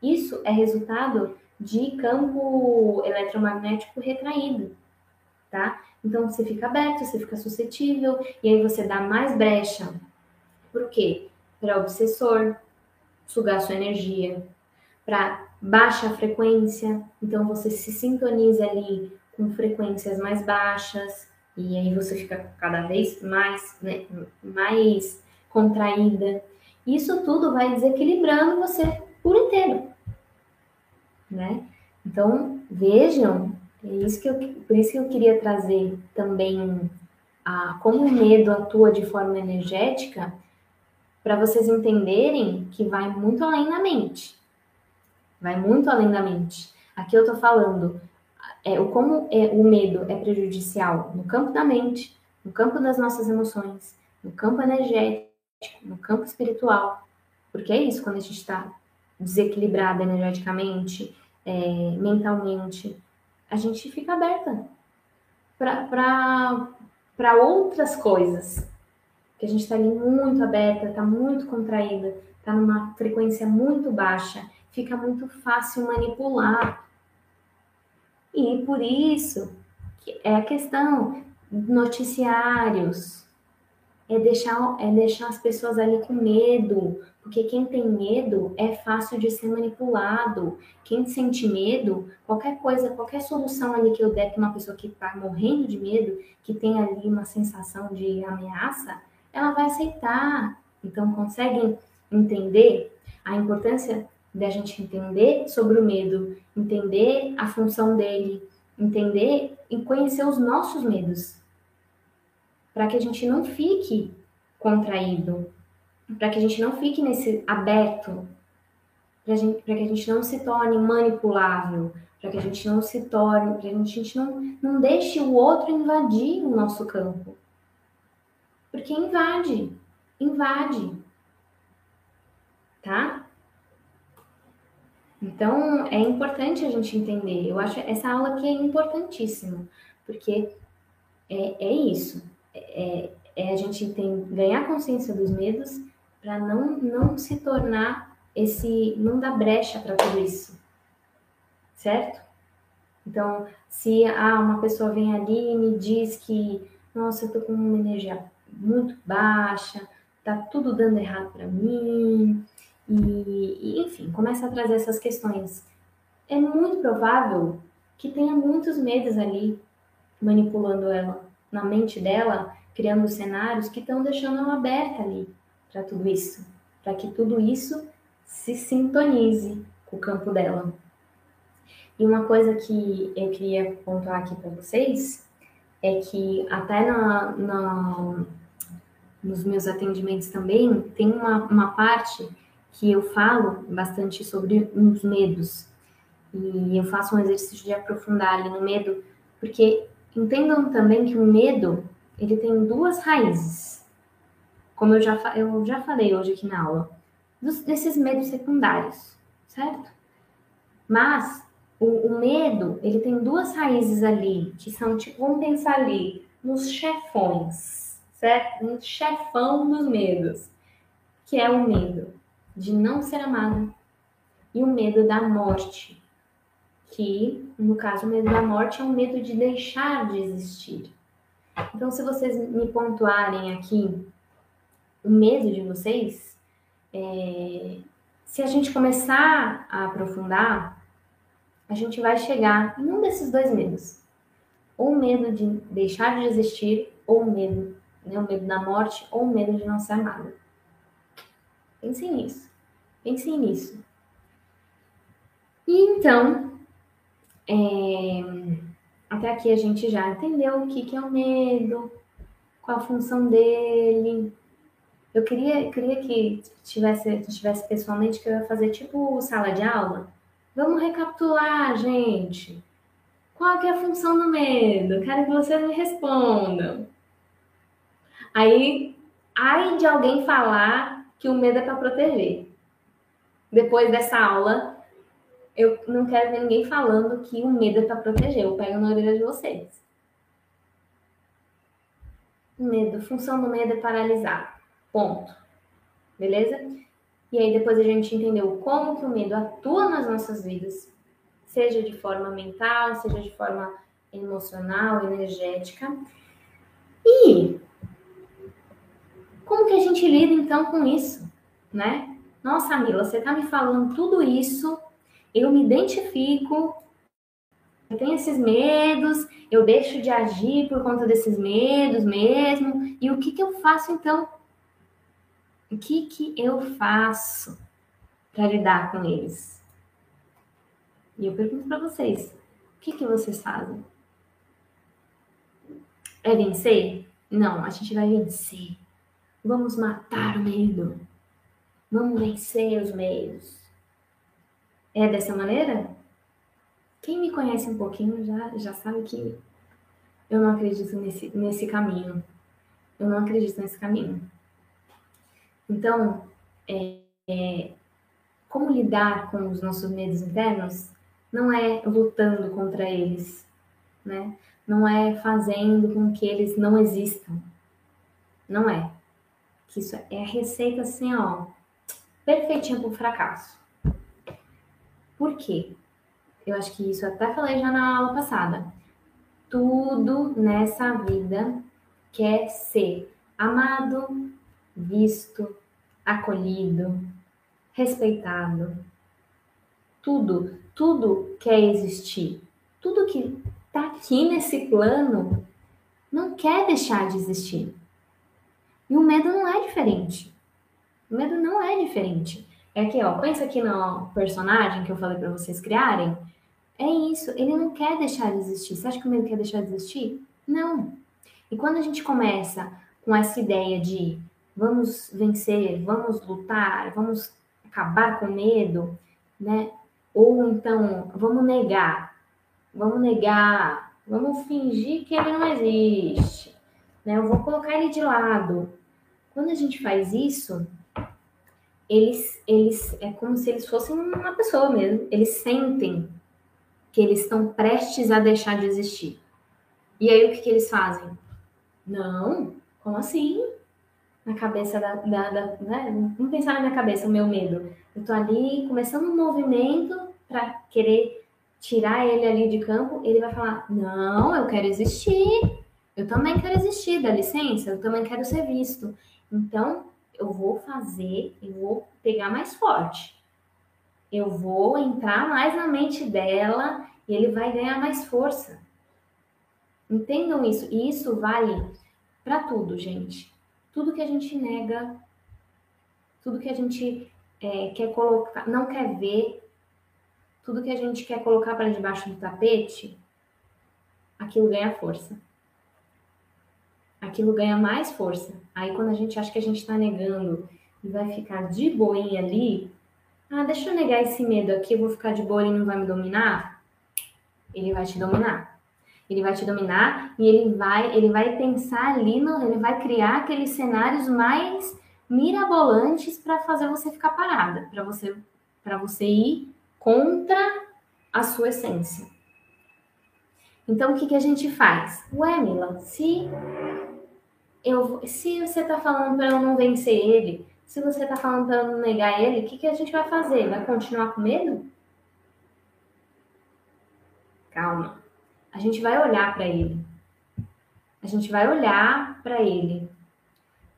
Isso é resultado de campo eletromagnético retraído, tá? Então você fica aberto, você fica suscetível e aí você dá mais brecha. Por quê? Para obsessor, sugar sua energia, para baixa frequência, então você se sintoniza ali com frequências mais baixas e aí você fica cada vez mais, né, mais contraída. Isso tudo vai desequilibrando você por inteiro, né? Então vejam é isso que eu, por isso que eu queria trazer também a, como o medo atua de forma energética, para vocês entenderem que vai muito além da mente. Vai muito além da mente. Aqui eu estou falando é, o como é, o medo é prejudicial no campo da mente, no campo das nossas emoções, no campo energético, no campo espiritual. Porque é isso, quando a gente está desequilibrado energeticamente, é, mentalmente, a gente fica aberta para outras coisas. Que a gente está ali muito aberta, está muito contraída, está numa frequência muito baixa, fica muito fácil manipular. E por isso é a questão noticiários, é deixar, é deixar as pessoas ali com medo, porque quem tem medo é fácil de ser manipulado. Quem sente medo, qualquer coisa, qualquer solução ali que eu der para uma pessoa que está morrendo de medo, que tem ali uma sensação de ameaça, ela vai aceitar. Então, conseguem entender a importância da gente entender sobre o medo, entender a função dele, entender e conhecer os nossos medos, para que a gente não fique contraído, para que a gente não fique nesse aberto, para que a gente não se torne manipulável, para que a gente não se torne, para que a gente não, não deixe o outro invadir o nosso campo. Porque invade, invade. Tá? Então, é importante a gente entender. Eu acho essa aula aqui é importantíssima, porque é, é isso. É, é a gente tem ganhar consciência dos medos para não não se tornar esse não dar brecha para tudo isso, certo? Então, se ah, uma pessoa vem ali e me diz que, nossa, eu tô com uma energia muito baixa, tá tudo dando errado para mim, e, e, enfim, começa a trazer essas questões. É muito provável que tenha muitos medos ali manipulando ela, na mente dela, criando cenários que estão deixando ela aberta ali para tudo isso, para que tudo isso se sintonize com o campo dela. E uma coisa que eu queria pontuar aqui para vocês é que até na, na, nos meus atendimentos também tem uma, uma parte que eu falo bastante sobre os medos. E eu faço um exercício de aprofundar ali no medo, porque entendam também que o medo, ele tem duas raízes. Como eu já, eu já falei hoje aqui na aula, dos, desses medos secundários, certo? Mas o, o, medo, ele tem duas raízes ali, que são, tipo, vamos pensar ali, nos chefões, certo? No chefão dos medos, que é o medo de não ser amado e o medo da morte, que, no caso, o medo da morte é o medo de deixar de existir. Então, se vocês me pontuarem aqui o medo de vocês, é, se a gente começar a aprofundar, a gente vai chegar em um desses dois medos. Ou o medo de deixar de existir, ou o medo, né, o medo da morte, ou o medo de não ser amado. Pensem nisso. Pensem nisso. E então, é, até aqui a gente já entendeu o que, que é o medo, qual a função dele. Eu queria, queria que tivesse, tivesse pessoalmente que eu ia fazer tipo sala de aula. Vamos recapitular, gente. Qual que é a função do medo? Quero que vocês me respondam. Aí, ai de alguém falar que o medo é para proteger. Depois dessa aula, eu não quero ver ninguém falando que o medo é para proteger. Eu pego na orelha de vocês. Medo, função do medo é paralisar. Ponto. Beleza? E aí depois a gente entendeu como que o medo atua nas nossas vidas, seja de forma mental, seja de forma emocional, energética. E como que a gente lida então com isso, né? Nossa, Mila, você tá me falando tudo isso eu me identifico, eu tenho esses medos, eu deixo de agir por conta desses medos mesmo. E o que, que eu faço então? O que, que eu faço para lidar com eles? E eu pergunto para vocês: o que, que vocês fazem? É vencer? Não, a gente vai vencer. Vamos matar o medo. Vamos vencer os medos. É dessa maneira? Quem me conhece um pouquinho já, já sabe que eu não acredito nesse, nesse caminho. Eu não acredito nesse caminho. Então, é, é, como lidar com os nossos medos internos não é lutando contra eles, né? Não é fazendo com que eles não existam. Não é. Que isso é a receita assim, ó, perfeitinha para o fracasso. Por quê? Eu acho que isso até falei já na aula passada. Tudo nessa vida quer ser amado, visto, acolhido, respeitado. Tudo, tudo quer existir. Tudo que está aqui nesse plano não quer deixar de existir. E o medo não é diferente. O medo não é diferente. É que, ó, pensa aqui no personagem que eu falei para vocês criarem. É isso, ele não quer deixar de existir. Você acha que o medo quer deixar de existir? Não. E quando a gente começa com essa ideia de vamos vencer, vamos lutar, vamos acabar com o medo, né? Ou então, vamos negar, vamos negar, vamos fingir que ele não existe, né? Eu vou colocar ele de lado. Quando a gente faz isso, eles, eles é como se eles fossem uma pessoa mesmo. Eles sentem que eles estão prestes a deixar de existir. E aí o que, que eles fazem? Não, Como assim? Na cabeça da. da, da né? Vamos pensar na minha cabeça o meu medo. Eu tô ali começando um movimento para querer tirar ele ali de campo. Ele vai falar: Não, eu quero existir. Eu também quero existir, dá licença, eu também quero ser visto. Então, eu vou fazer, eu vou pegar mais forte. Eu vou entrar mais na mente dela e ele vai ganhar mais força. Entendam isso. E isso vale para tudo, gente. Tudo que a gente nega, tudo que a gente é, quer colocar, não quer ver, tudo que a gente quer colocar para debaixo do tapete, aquilo ganha força. Aquilo ganha mais força. Aí quando a gente acha que a gente está negando e vai ficar de boinha ali, ah, deixa eu negar esse medo aqui, eu vou ficar de boa e não vai me dominar. Ele vai te dominar. Ele vai te dominar e ele vai, ele vai pensar ali, no, ele vai criar aqueles cenários mais mirabolantes para fazer você ficar parada, para você para você ir contra a sua essência. Então, o que, que a gente faz? Ué, Mila, se, eu, se você está falando para eu não vencer ele, se você está falando para eu não negar ele, o que, que a gente vai fazer? Vai continuar com medo? Calma a gente vai olhar para ele. A gente vai olhar para ele.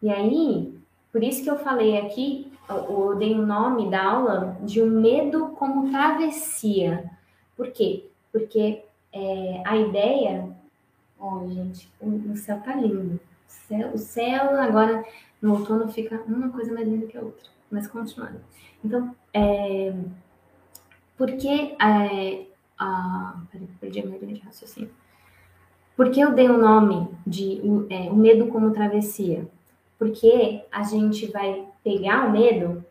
E aí, por isso que eu falei aqui, eu dei o nome da aula de um medo como travessia. Por quê? Porque é, a ideia. Ó, gente, o, o, céu tá lindo. O céu, agora no outono fica uma coisa mais linda que a outra. Mas continuando. Então, é, porque é. Peraí, perdi a minha linha de raciocínio. Por que eu dei o nome de é, o medo como travessia? Porque a gente vai pegar o medo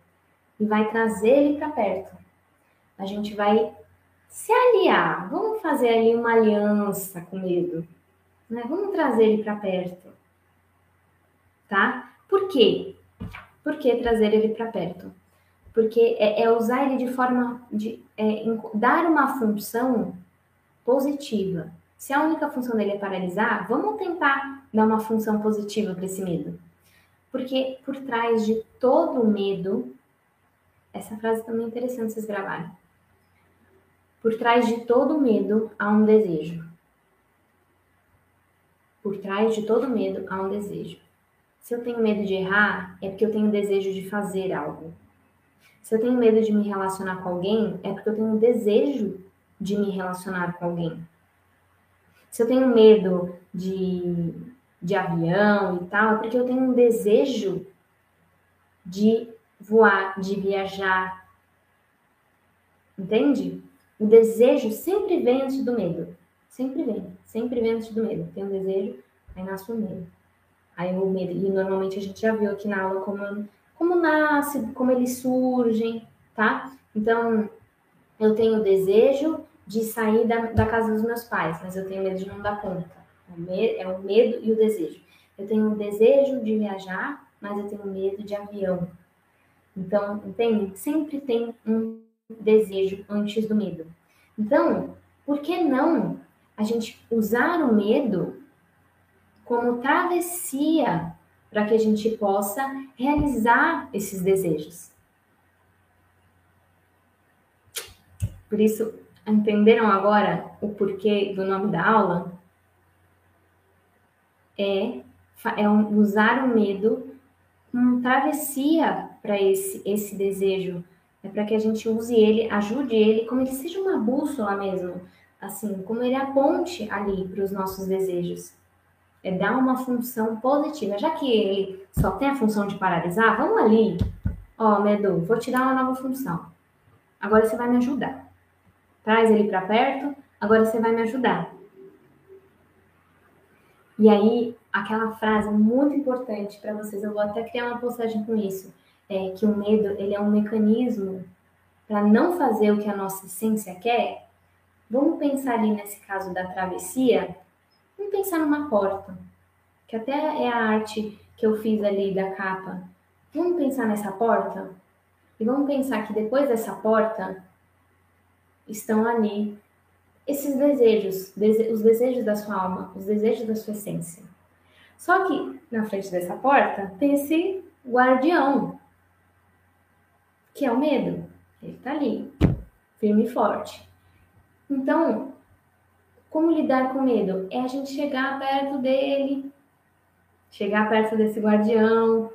e vai trazer ele para perto. A gente vai se aliar. Vamos fazer ali uma aliança com o medo. Né? Vamos trazer ele para perto. Tá? Por quê? Por que trazer ele para perto? porque é, é usar ele de forma de é, dar uma função positiva. Se a única função dele é paralisar, vamos tentar dar uma função positiva para esse medo. Porque por trás de todo medo, essa frase também é interessante vocês gravarem. Por trás de todo medo há um desejo. Por trás de todo medo há um desejo. Se eu tenho medo de errar, é porque eu tenho desejo de fazer algo. Se eu tenho medo de me relacionar com alguém, é porque eu tenho desejo de me relacionar com alguém. Se eu tenho medo de, de avião e tal, é porque eu tenho um desejo de voar, de viajar. Entende? O desejo sempre vem antes do medo. Sempre vem. Sempre vem antes do medo. Tem um desejo, aí nasce o medo. Aí o medo. E normalmente a gente já viu aqui na aula como como nasce, como eles surgem, tá? Então, eu tenho o desejo de sair da, da casa dos meus pais, mas eu tenho medo de não dar conta. É o medo e o desejo. Eu tenho o desejo de viajar, mas eu tenho medo de avião. Então, entende? Sempre tem um desejo antes do medo. Então, por que não a gente usar o medo como travessia para que a gente possa realizar esses desejos. Por isso, entenderam agora o porquê do nome da aula? É, é usar o medo como travessia para esse, esse desejo. É para que a gente use ele, ajude ele, como ele seja uma bússola mesmo. Assim, como ele aponte ali para os nossos desejos é dar uma função positiva. Já que ele só tem a função de paralisar, vamos ali. Ó, oh, Medu, vou te dar uma nova função. Agora você vai me ajudar. Traz ele para perto, agora você vai me ajudar. E aí, aquela frase muito importante para vocês, eu vou até criar uma postagem com isso, é que o medo, ele é um mecanismo para não fazer o que a nossa essência quer. Vamos pensar ali nesse caso da travessia, Vamos pensar numa porta, que até é a arte que eu fiz ali da capa. Vamos pensar nessa porta? E vamos pensar que depois dessa porta estão ali esses desejos, dese os desejos da sua alma, os desejos da sua essência. Só que na frente dessa porta tem esse guardião, que é o medo. Ele tá ali, firme e forte. Então, como lidar com medo? É a gente chegar perto dele, chegar perto desse guardião.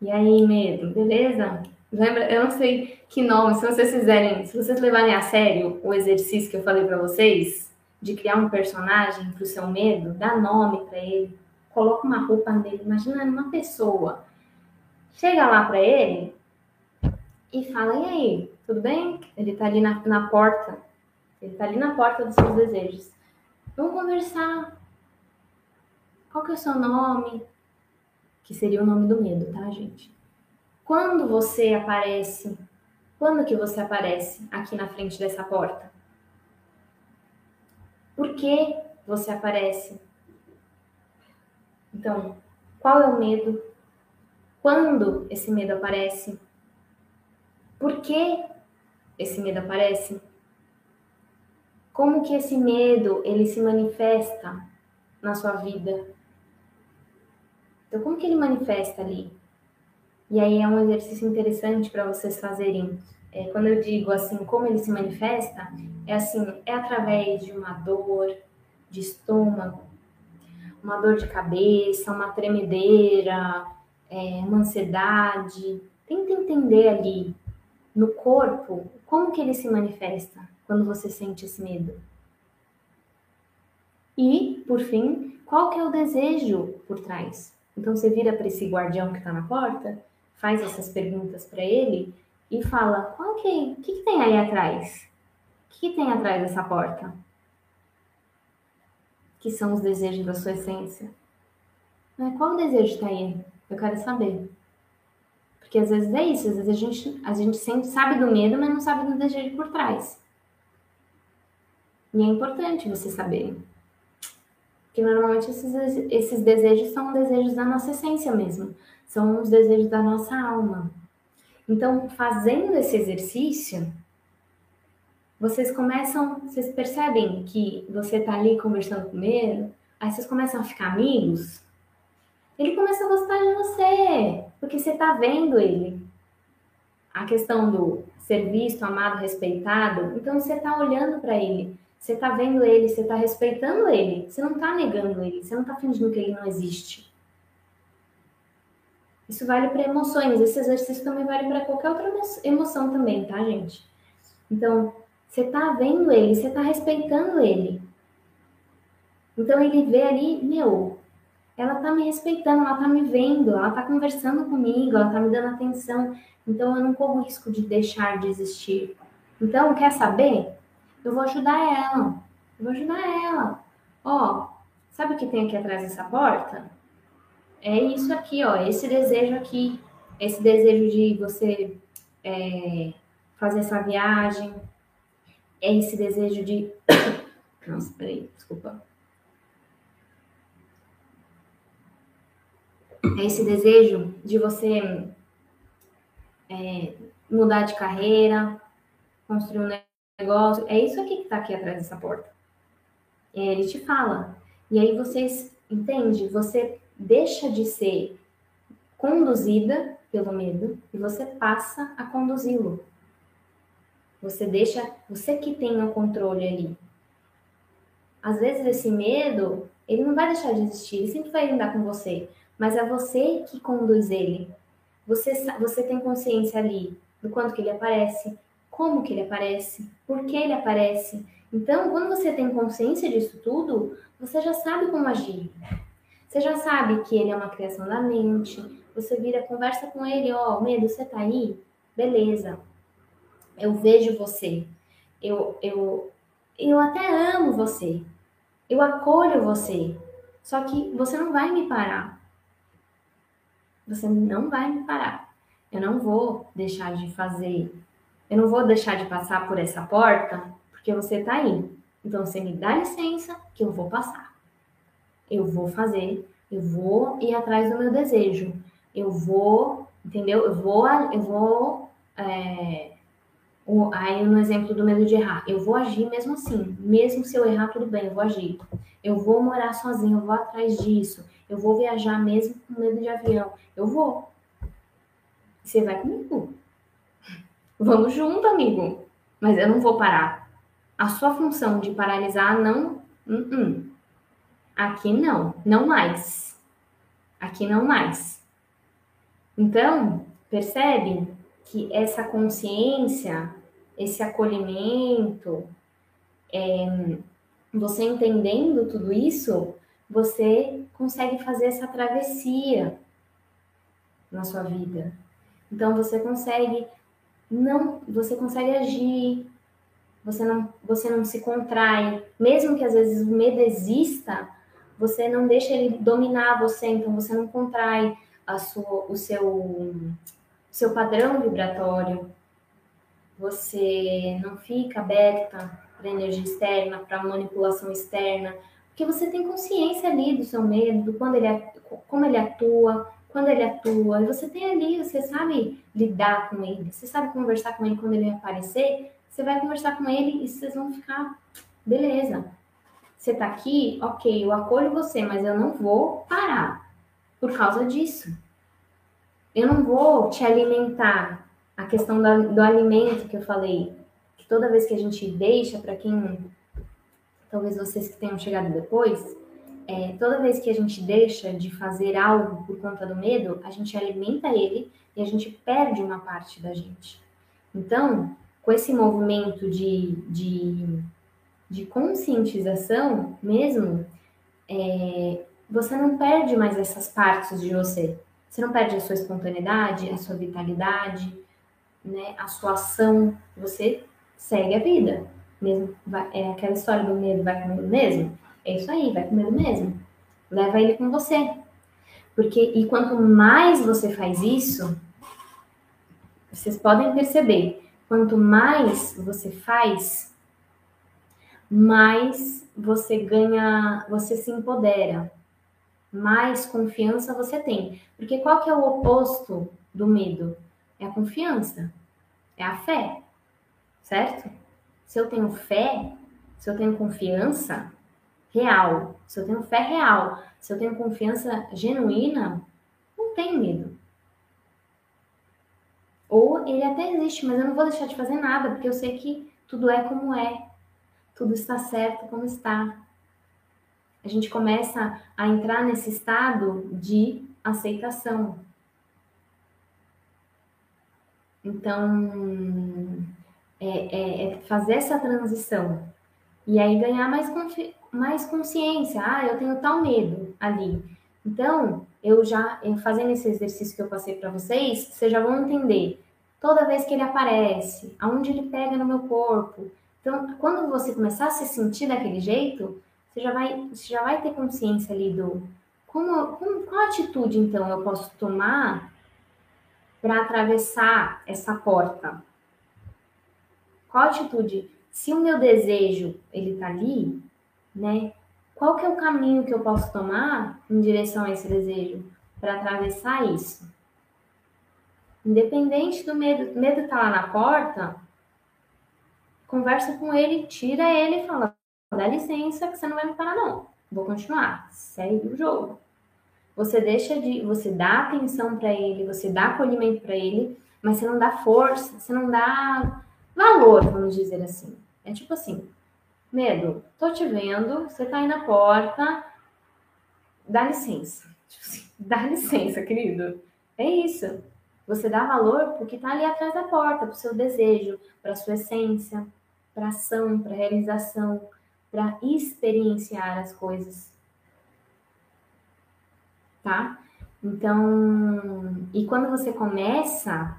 E aí, medo, beleza? Lembra? Eu não sei que nome, se vocês fizerem, se vocês levarem a sério o exercício que eu falei para vocês, de criar um personagem pro seu medo, dá nome para ele, coloca uma roupa nele, imagina uma pessoa. Chega lá para ele e fala: "E aí, tudo bem?" Ele tá ali na, na porta. Ele tá ali na porta dos seus desejos. Vamos conversar. Qual que é o seu nome? Que seria o nome do medo, tá, gente? Quando você aparece, quando que você aparece aqui na frente dessa porta? Por que você aparece? Então, qual é o medo? Quando esse medo aparece? Por que esse medo aparece? Como que esse medo ele se manifesta na sua vida? Então, como que ele manifesta ali? E aí é um exercício interessante para vocês fazerem. É, quando eu digo assim, como ele se manifesta, é assim, é através de uma dor de estômago, uma dor de cabeça, uma tremedeira, é, uma ansiedade. Tenta entender ali no corpo como que ele se manifesta quando você sente esse medo. E, por fim, qual que é o desejo por trás? Então você vira para esse guardião que está na porta faz essas perguntas para ele e fala: que, o que, que tem aí atrás? O que, que tem atrás dessa porta? Que são os desejos da sua essência. Mas qual o desejo está aí? Eu quero saber. Porque às vezes é isso, às vezes a gente, a gente sempre sabe do medo, mas não sabe do desejo por trás. E é importante você saber. Porque normalmente esses, esses desejos são desejos da nossa essência mesmo são os desejos da nossa alma. Então, fazendo esse exercício, vocês começam, vocês percebem que você está ali conversando com ele, aí vocês começam a ficar amigos. Ele começa a gostar de você, porque você está vendo ele. A questão do ser visto, amado, respeitado, então você está olhando para ele, você está vendo ele, você está respeitando ele, você não está negando ele, você não está fingindo que ele não existe. Isso vale para emoções. Esse exercício também vale para qualquer outra emoção também, tá, gente? Então, você tá vendo ele, você tá respeitando ele. Então ele vê ali, meu, ela tá me respeitando, ela tá me vendo, ela tá conversando comigo, ela tá me dando atenção. Então eu não corro risco de deixar de existir. Então, quer saber? Eu vou ajudar ela. Eu vou ajudar ela. Ó, sabe o que tem aqui atrás dessa porta? é isso aqui, ó, esse desejo aqui, esse desejo de você é, fazer essa viagem, é esse desejo de. Nossa, peraí, desculpa. É esse desejo de você é, mudar de carreira, construir um negócio. É isso aqui que está aqui atrás dessa porta. É, ele te fala. E aí vocês, entende? Você deixa de ser conduzida pelo medo e você passa a conduzi-lo. Você deixa, você que tem o controle ali. Às vezes esse medo, ele não vai deixar de existir, ele sempre vai andar com você, mas é você que conduz ele. Você, você tem consciência ali do quanto que ele aparece, como que ele aparece, por que ele aparece. Então, quando você tem consciência disso tudo, você já sabe como agir. Você já sabe que ele é uma criação da mente. Você vira, conversa com ele, ó, oh, medo, você tá aí? Beleza. Eu vejo você. Eu, eu, eu até amo você. Eu acolho você. Só que você não vai me parar. Você não vai me parar. Eu não vou deixar de fazer. Eu não vou deixar de passar por essa porta porque você tá aí. Então você me dá licença que eu vou passar eu vou fazer, eu vou ir atrás do meu desejo, eu vou, entendeu? Eu vou, eu vou, é, aí no exemplo do medo de errar, eu vou agir mesmo assim, mesmo se eu errar, tudo bem, eu vou agir. Eu vou morar sozinho, eu vou atrás disso. Eu vou viajar mesmo com medo de avião. Eu vou. Você vai comigo. Vamos junto, amigo. Mas eu não vou parar. A sua função de paralisar, não. Uh -uh. Aqui não. Não mais. Aqui não mais. Então, percebe que essa consciência, esse acolhimento, é, você entendendo tudo isso, você consegue fazer essa travessia na sua vida. Então você consegue não, você consegue agir, você não, você não se contrai, mesmo que às vezes o medo exista, você não deixa ele dominar você, então você não contrai a sua, o seu, seu padrão vibratório, você não fica aberta para energia externa, para manipulação externa, porque você tem consciência ali do seu medo, quando ele, como ele atua, quando ele atua, você tem ali, você sabe lidar com ele, você sabe conversar com ele quando ele aparecer, você vai conversar com ele e vocês vão ficar, beleza. Você tá aqui, ok, eu acolho você, mas eu não vou parar por causa disso. Eu não vou te alimentar. A questão do, do alimento que eu falei, que toda vez que a gente deixa para quem, talvez vocês que tenham chegado depois, é, toda vez que a gente deixa de fazer algo por conta do medo, a gente alimenta ele e a gente perde uma parte da gente. Então, com esse movimento de, de, de conscientização mesmo, é, você não perde mais essas partes de você. Você não perde a sua espontaneidade, a sua vitalidade, né, a sua ação. Você segue a vida. Mesmo, é aquela história do medo vai com medo mesmo. É isso aí, vai com mesmo. Leva ele com você. Porque, e quanto mais você faz isso, vocês podem perceber, quanto mais você faz, mais você ganha, você se empodera, mais confiança você tem. Porque qual que é o oposto do medo? É a confiança, é a fé, certo? Se eu tenho fé, se eu tenho confiança, real, se eu tenho fé real, se eu tenho confiança genuína, não tem medo. Ou ele até existe, mas eu não vou deixar de fazer nada, porque eu sei que tudo é como é, tudo está certo como está. A gente começa a entrar nesse estado de aceitação. Então, é, é, é fazer essa transição e aí ganhar mais, mais consciência. Ah, eu tenho tal medo ali. Então, eu já, fazendo esse exercício que eu passei para vocês, vocês já vão entender. Toda vez que ele aparece, aonde ele pega no meu corpo. Então, quando você começar a se sentir daquele jeito, você já vai, você já vai ter consciência ali do como, como qual atitude então eu posso tomar para atravessar essa porta? Qual atitude se o meu desejo ele está ali, né? Qual que é o caminho que eu posso tomar em direção a esse desejo para atravessar isso? Independente do medo, medo tá lá na porta, conversa com ele, tira ele e fala: dá licença que você não vai me parar não. Vou continuar. Segue o jogo. Você deixa de, você dá atenção para ele, você dá acolhimento para ele, mas você não dá força, você não dá valor, vamos dizer assim. É tipo assim, medo, tô te vendo, você tá aí na porta, dá licença. Tipo assim, dá licença, querido. É isso. Você dá valor porque tá ali atrás da porta, pro seu desejo, pra sua essência, pra ação, pra realização, para experienciar as coisas. Tá? Então, e quando você começa,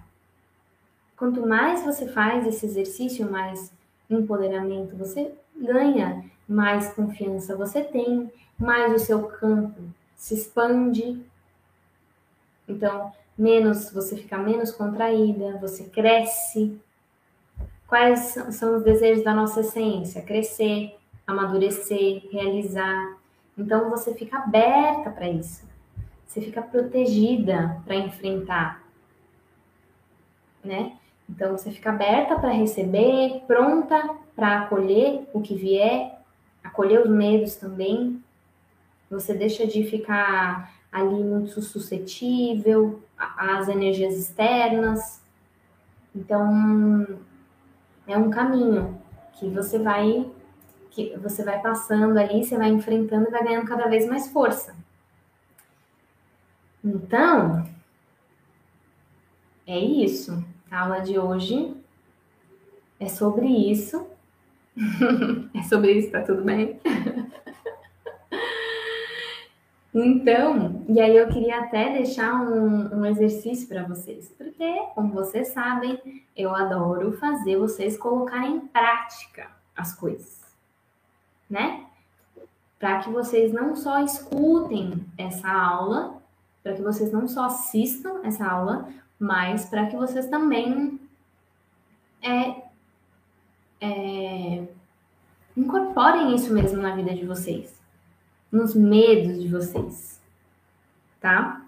quanto mais você faz esse exercício, mais empoderamento, você ganha mais confiança, você tem mais o seu campo se expande. Então, menos você fica menos contraída, você cresce. Quais são os desejos da nossa essência? Crescer, amadurecer, realizar. Então você fica aberta para isso. Você fica protegida para enfrentar, né? Então você fica aberta para receber, pronta para acolher o que vier, acolher os medos também. Você deixa de ficar ali muito suscetível às energias externas. Então, é um caminho que você vai que você vai passando ali, você vai enfrentando e vai ganhando cada vez mais força. Então, é isso. A aula de hoje é sobre isso. é sobre isso, tá tudo bem? Então, e aí eu queria até deixar um, um exercício para vocês, porque, como vocês sabem, eu adoro fazer vocês colocarem em prática as coisas, né? Para que vocês não só escutem essa aula, para que vocês não só assistam essa aula, mas para que vocês também é, é, incorporem isso mesmo na vida de vocês nos medos de vocês, tá?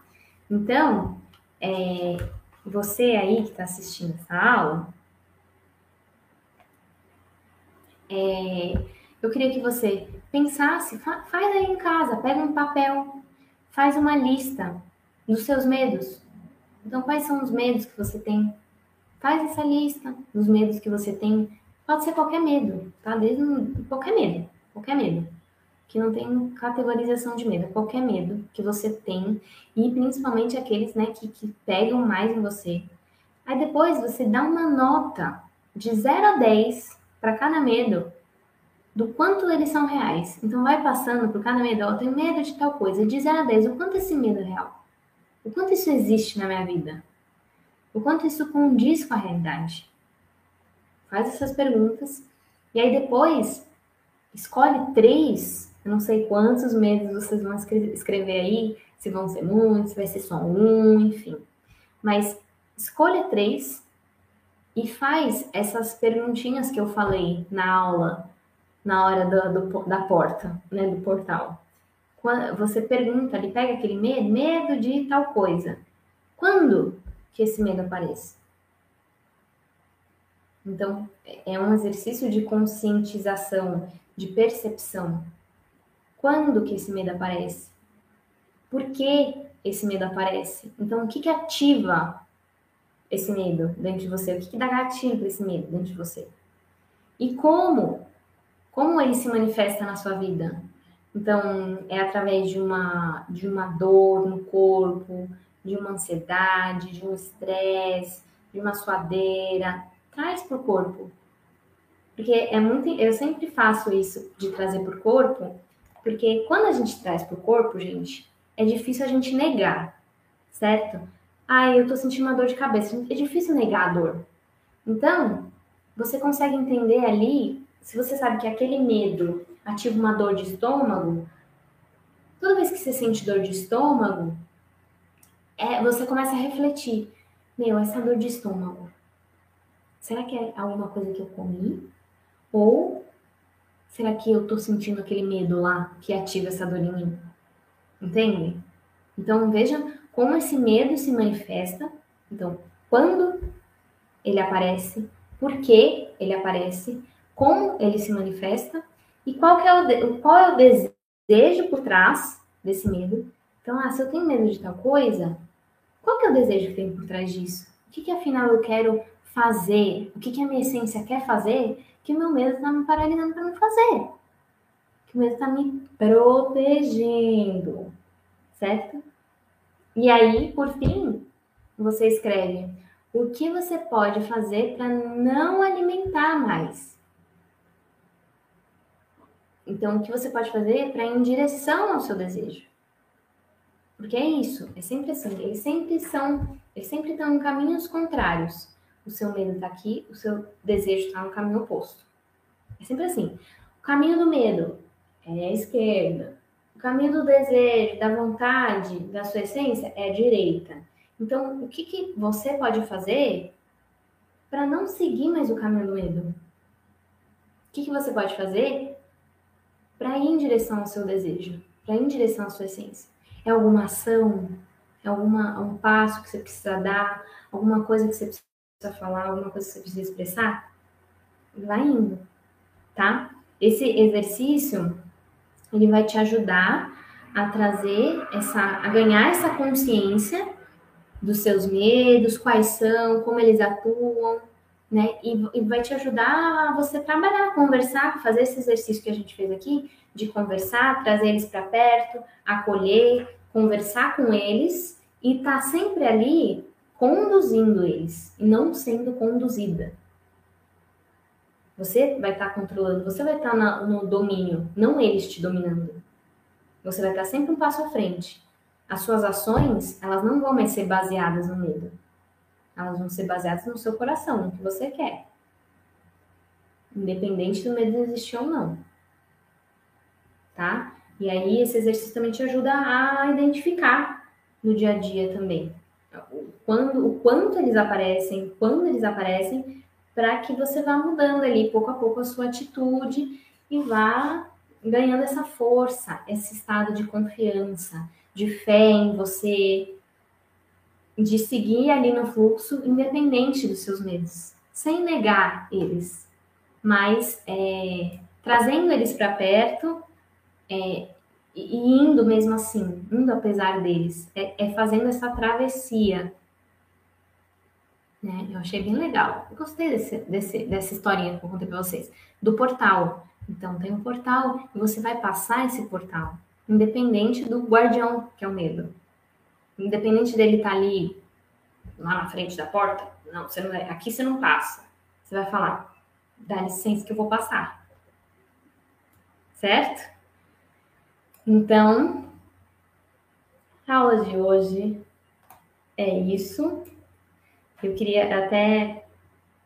Então, é, você aí que está assistindo essa aula, é, eu queria que você pensasse, fa faz aí em casa, pega um papel, faz uma lista dos seus medos. Então, quais são os medos que você tem? Faz essa lista dos medos que você tem. Pode ser qualquer medo, tá? Desde qualquer medo, qualquer medo que não tem categorização de medo, qualquer medo que você tem, e principalmente aqueles né, que, que pegam mais em você. Aí depois você dá uma nota de 0 a 10 para cada medo, do quanto eles são reais. Então vai passando por cada medo, eu tenho medo de tal coisa, de 0 a 10, o quanto esse medo é real? O quanto isso existe na minha vida? O quanto isso condiz com a realidade? Faz essas perguntas e aí depois escolhe três eu não sei quantos meses vocês vão escrever aí, se vão ser muitos, se vai ser só um, enfim. Mas escolha três e faz essas perguntinhas que eu falei na aula, na hora do, do, da porta, né, do portal. Quando você pergunta ali, pega aquele medo, medo de tal coisa. Quando que esse medo aparece? Então, é um exercício de conscientização, de percepção. Quando que esse medo aparece? Por que esse medo aparece? Então, o que, que ativa esse medo dentro de você? O que, que dá gatilho para esse medo dentro de você? E como? Como ele se manifesta na sua vida? Então, é através de uma, de uma dor no corpo, de uma ansiedade, de um estresse, de uma suadeira. Traz para o corpo. Porque é muito. Eu sempre faço isso de trazer para o corpo, porque quando a gente traz para o corpo, gente, é difícil a gente negar, certo? Ah, eu tô sentindo uma dor de cabeça. É difícil negar a dor. Então, você consegue entender ali, se você sabe que aquele medo ativa uma dor de estômago, toda vez que você sente dor de estômago, é, você começa a refletir: meu, essa dor de estômago, será que é alguma coisa que eu comi? Ou será que eu tô sentindo aquele medo lá que ativa essa dor em mim? Entende? Então veja como esse medo se manifesta. Então, quando ele aparece, por que ele aparece, como ele se manifesta e qual, é o, qual é o desejo por trás desse medo. Então, ah, se eu tenho medo de tal coisa, qual que é o desejo que tem por trás disso? O que, que afinal eu quero fazer? O que, que a minha essência quer fazer que o meu medo está me paralisando para não fazer. Que o medo está me protegendo, certo? E aí, por fim, você escreve o que você pode fazer para não alimentar mais. Então, o que você pode fazer para ir em direção ao seu desejo? Porque é isso, é sempre assim, eles sempre são, eles sempre estão em caminhos contrários. O seu medo está aqui, o seu desejo está no caminho oposto. É sempre assim. O caminho do medo é a esquerda. O caminho do desejo, da vontade, da sua essência é a direita. Então, o que, que você pode fazer para não seguir mais o caminho do medo? O que, que você pode fazer para ir em direção ao seu desejo, para ir em direção à sua essência? É alguma ação? É alguma, um passo que você precisa dar? Alguma coisa que você precisa falar, alguma coisa que você precisa expressar, vai indo, tá? esse exercício ele vai te ajudar a trazer essa, a ganhar essa consciência dos seus medos, quais são, como eles atuam, né? E, e, vai te ajudar a você trabalhar, conversar, fazer esse exercício que a gente fez aqui, de conversar, trazer eles para perto, acolher, conversar com eles e estar tá sempre ali conduzindo eles e não sendo conduzida. Você vai estar tá controlando, você vai estar tá no domínio, não eles te dominando. Você vai estar sempre um passo à frente. As suas ações, elas não vão mais ser baseadas no medo. Elas vão ser baseadas no seu coração, no que você quer. Independente do medo existir ou não. Tá? E aí, esse exercício também te ajuda a identificar no dia a dia também. Quando, o quanto eles aparecem, quando eles aparecem, para que você vá mudando ali pouco a pouco a sua atitude e vá ganhando essa força, esse estado de confiança, de fé em você, de seguir ali no fluxo, independente dos seus medos, sem negar eles, mas é, trazendo eles para perto é, e indo mesmo assim, indo apesar deles, é, é fazendo essa travessia. Né? Eu achei bem legal. Eu gostei desse, desse, dessa historinha que eu contei para vocês. Do portal. Então, tem um portal e você vai passar esse portal, independente do guardião, que é o medo. Independente dele estar tá ali, lá na frente da porta, não, você não aqui você não passa. Você vai falar, dá licença que eu vou passar. Certo? Então, a aula de hoje é isso. Eu queria até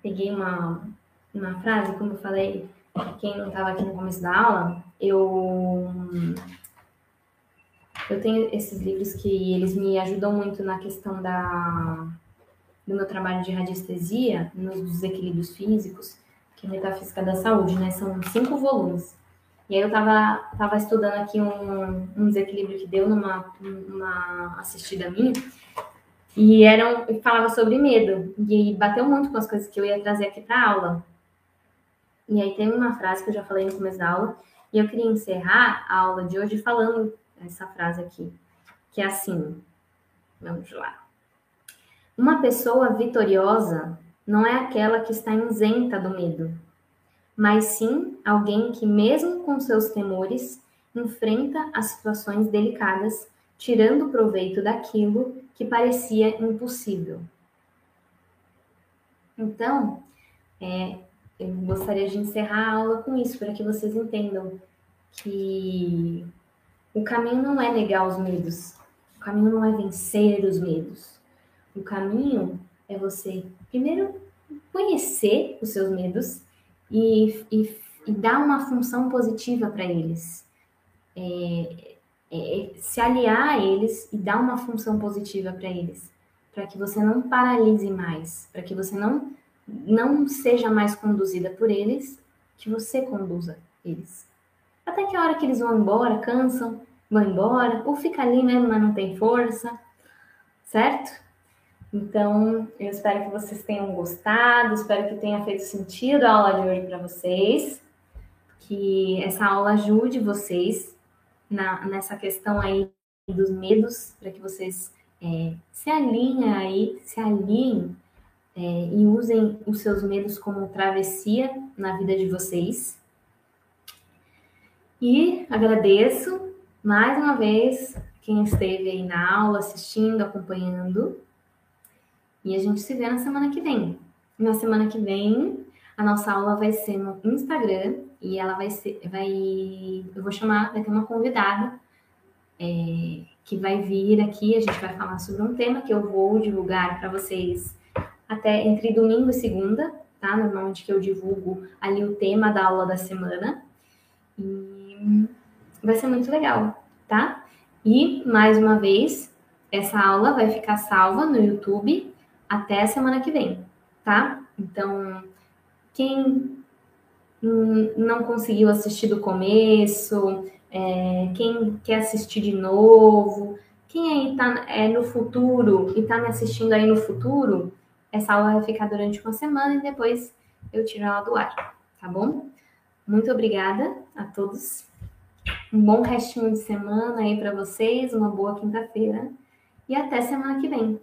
peguei uma, uma frase, como eu falei, quem não estava aqui no começo da aula, eu eu tenho esses livros que eles me ajudam muito na questão da do meu trabalho de radiestesia, nos desequilíbrios físicos, que é Metafísica da Saúde, né? São cinco volumes. E aí eu tava, tava estudando aqui um, um desequilíbrio que deu numa, numa assistida minha, e eram, falava sobre medo, e bateu muito com as coisas que eu ia trazer aqui para aula. E aí tem uma frase que eu já falei no começo da aula, e eu queria encerrar a aula de hoje falando essa frase aqui, que é assim. Vamos lá. Uma pessoa vitoriosa não é aquela que está isenta do medo, mas sim alguém que, mesmo com seus temores, enfrenta as situações delicadas, tirando proveito daquilo que parecia impossível. Então, é, eu gostaria de encerrar a aula com isso, para que vocês entendam que o caminho não é negar os medos, o caminho não é vencer os medos. O caminho é você, primeiro, conhecer os seus medos e, e, e dar uma função positiva para eles. É, é, se aliar a eles e dar uma função positiva para eles, para que você não paralise mais, para que você não não seja mais conduzida por eles, que você conduza eles. Até que a hora que eles vão embora, cansam, vão embora, ou fica ali mesmo, mas não tem força, certo? Então, eu espero que vocês tenham gostado, espero que tenha feito sentido a aula de hoje para vocês, que essa aula ajude vocês na, nessa questão aí dos medos, para que vocês é, se alinhem aí, se alinhem é, e usem os seus medos como travessia na vida de vocês. E agradeço mais uma vez quem esteve aí na aula, assistindo, acompanhando. E a gente se vê na semana que vem. Na semana que vem, a nossa aula vai ser no Instagram e ela vai ser, vai, eu vou chamar, vai ter uma convidada é, que vai vir aqui. A gente vai falar sobre um tema que eu vou divulgar para vocês até entre domingo e segunda, tá? Normalmente que eu divulgo ali o tema da aula da semana. E vai ser muito legal, tá? E, mais uma vez, essa aula vai ficar salva no YouTube até a semana que vem, tá? Então, quem não conseguiu assistir do começo, é, quem quer assistir de novo, quem aí tá é, no futuro e tá me assistindo aí no futuro, essa aula vai ficar durante uma semana e depois eu tiro ela do ar, tá bom? Muito obrigada a todos. Um bom restinho de semana aí para vocês, uma boa quinta-feira e até semana que vem.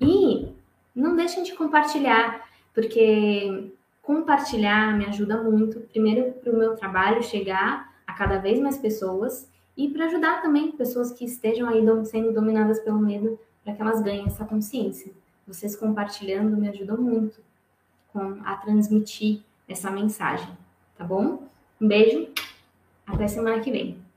E não deixem de compartilhar, porque compartilhar me ajuda muito, primeiro para o meu trabalho chegar a cada vez mais pessoas e para ajudar também pessoas que estejam aí sendo dominadas pelo medo, para que elas ganhem essa consciência. Vocês compartilhando me ajudam muito com, a transmitir essa mensagem, tá bom? Um beijo, até semana que vem.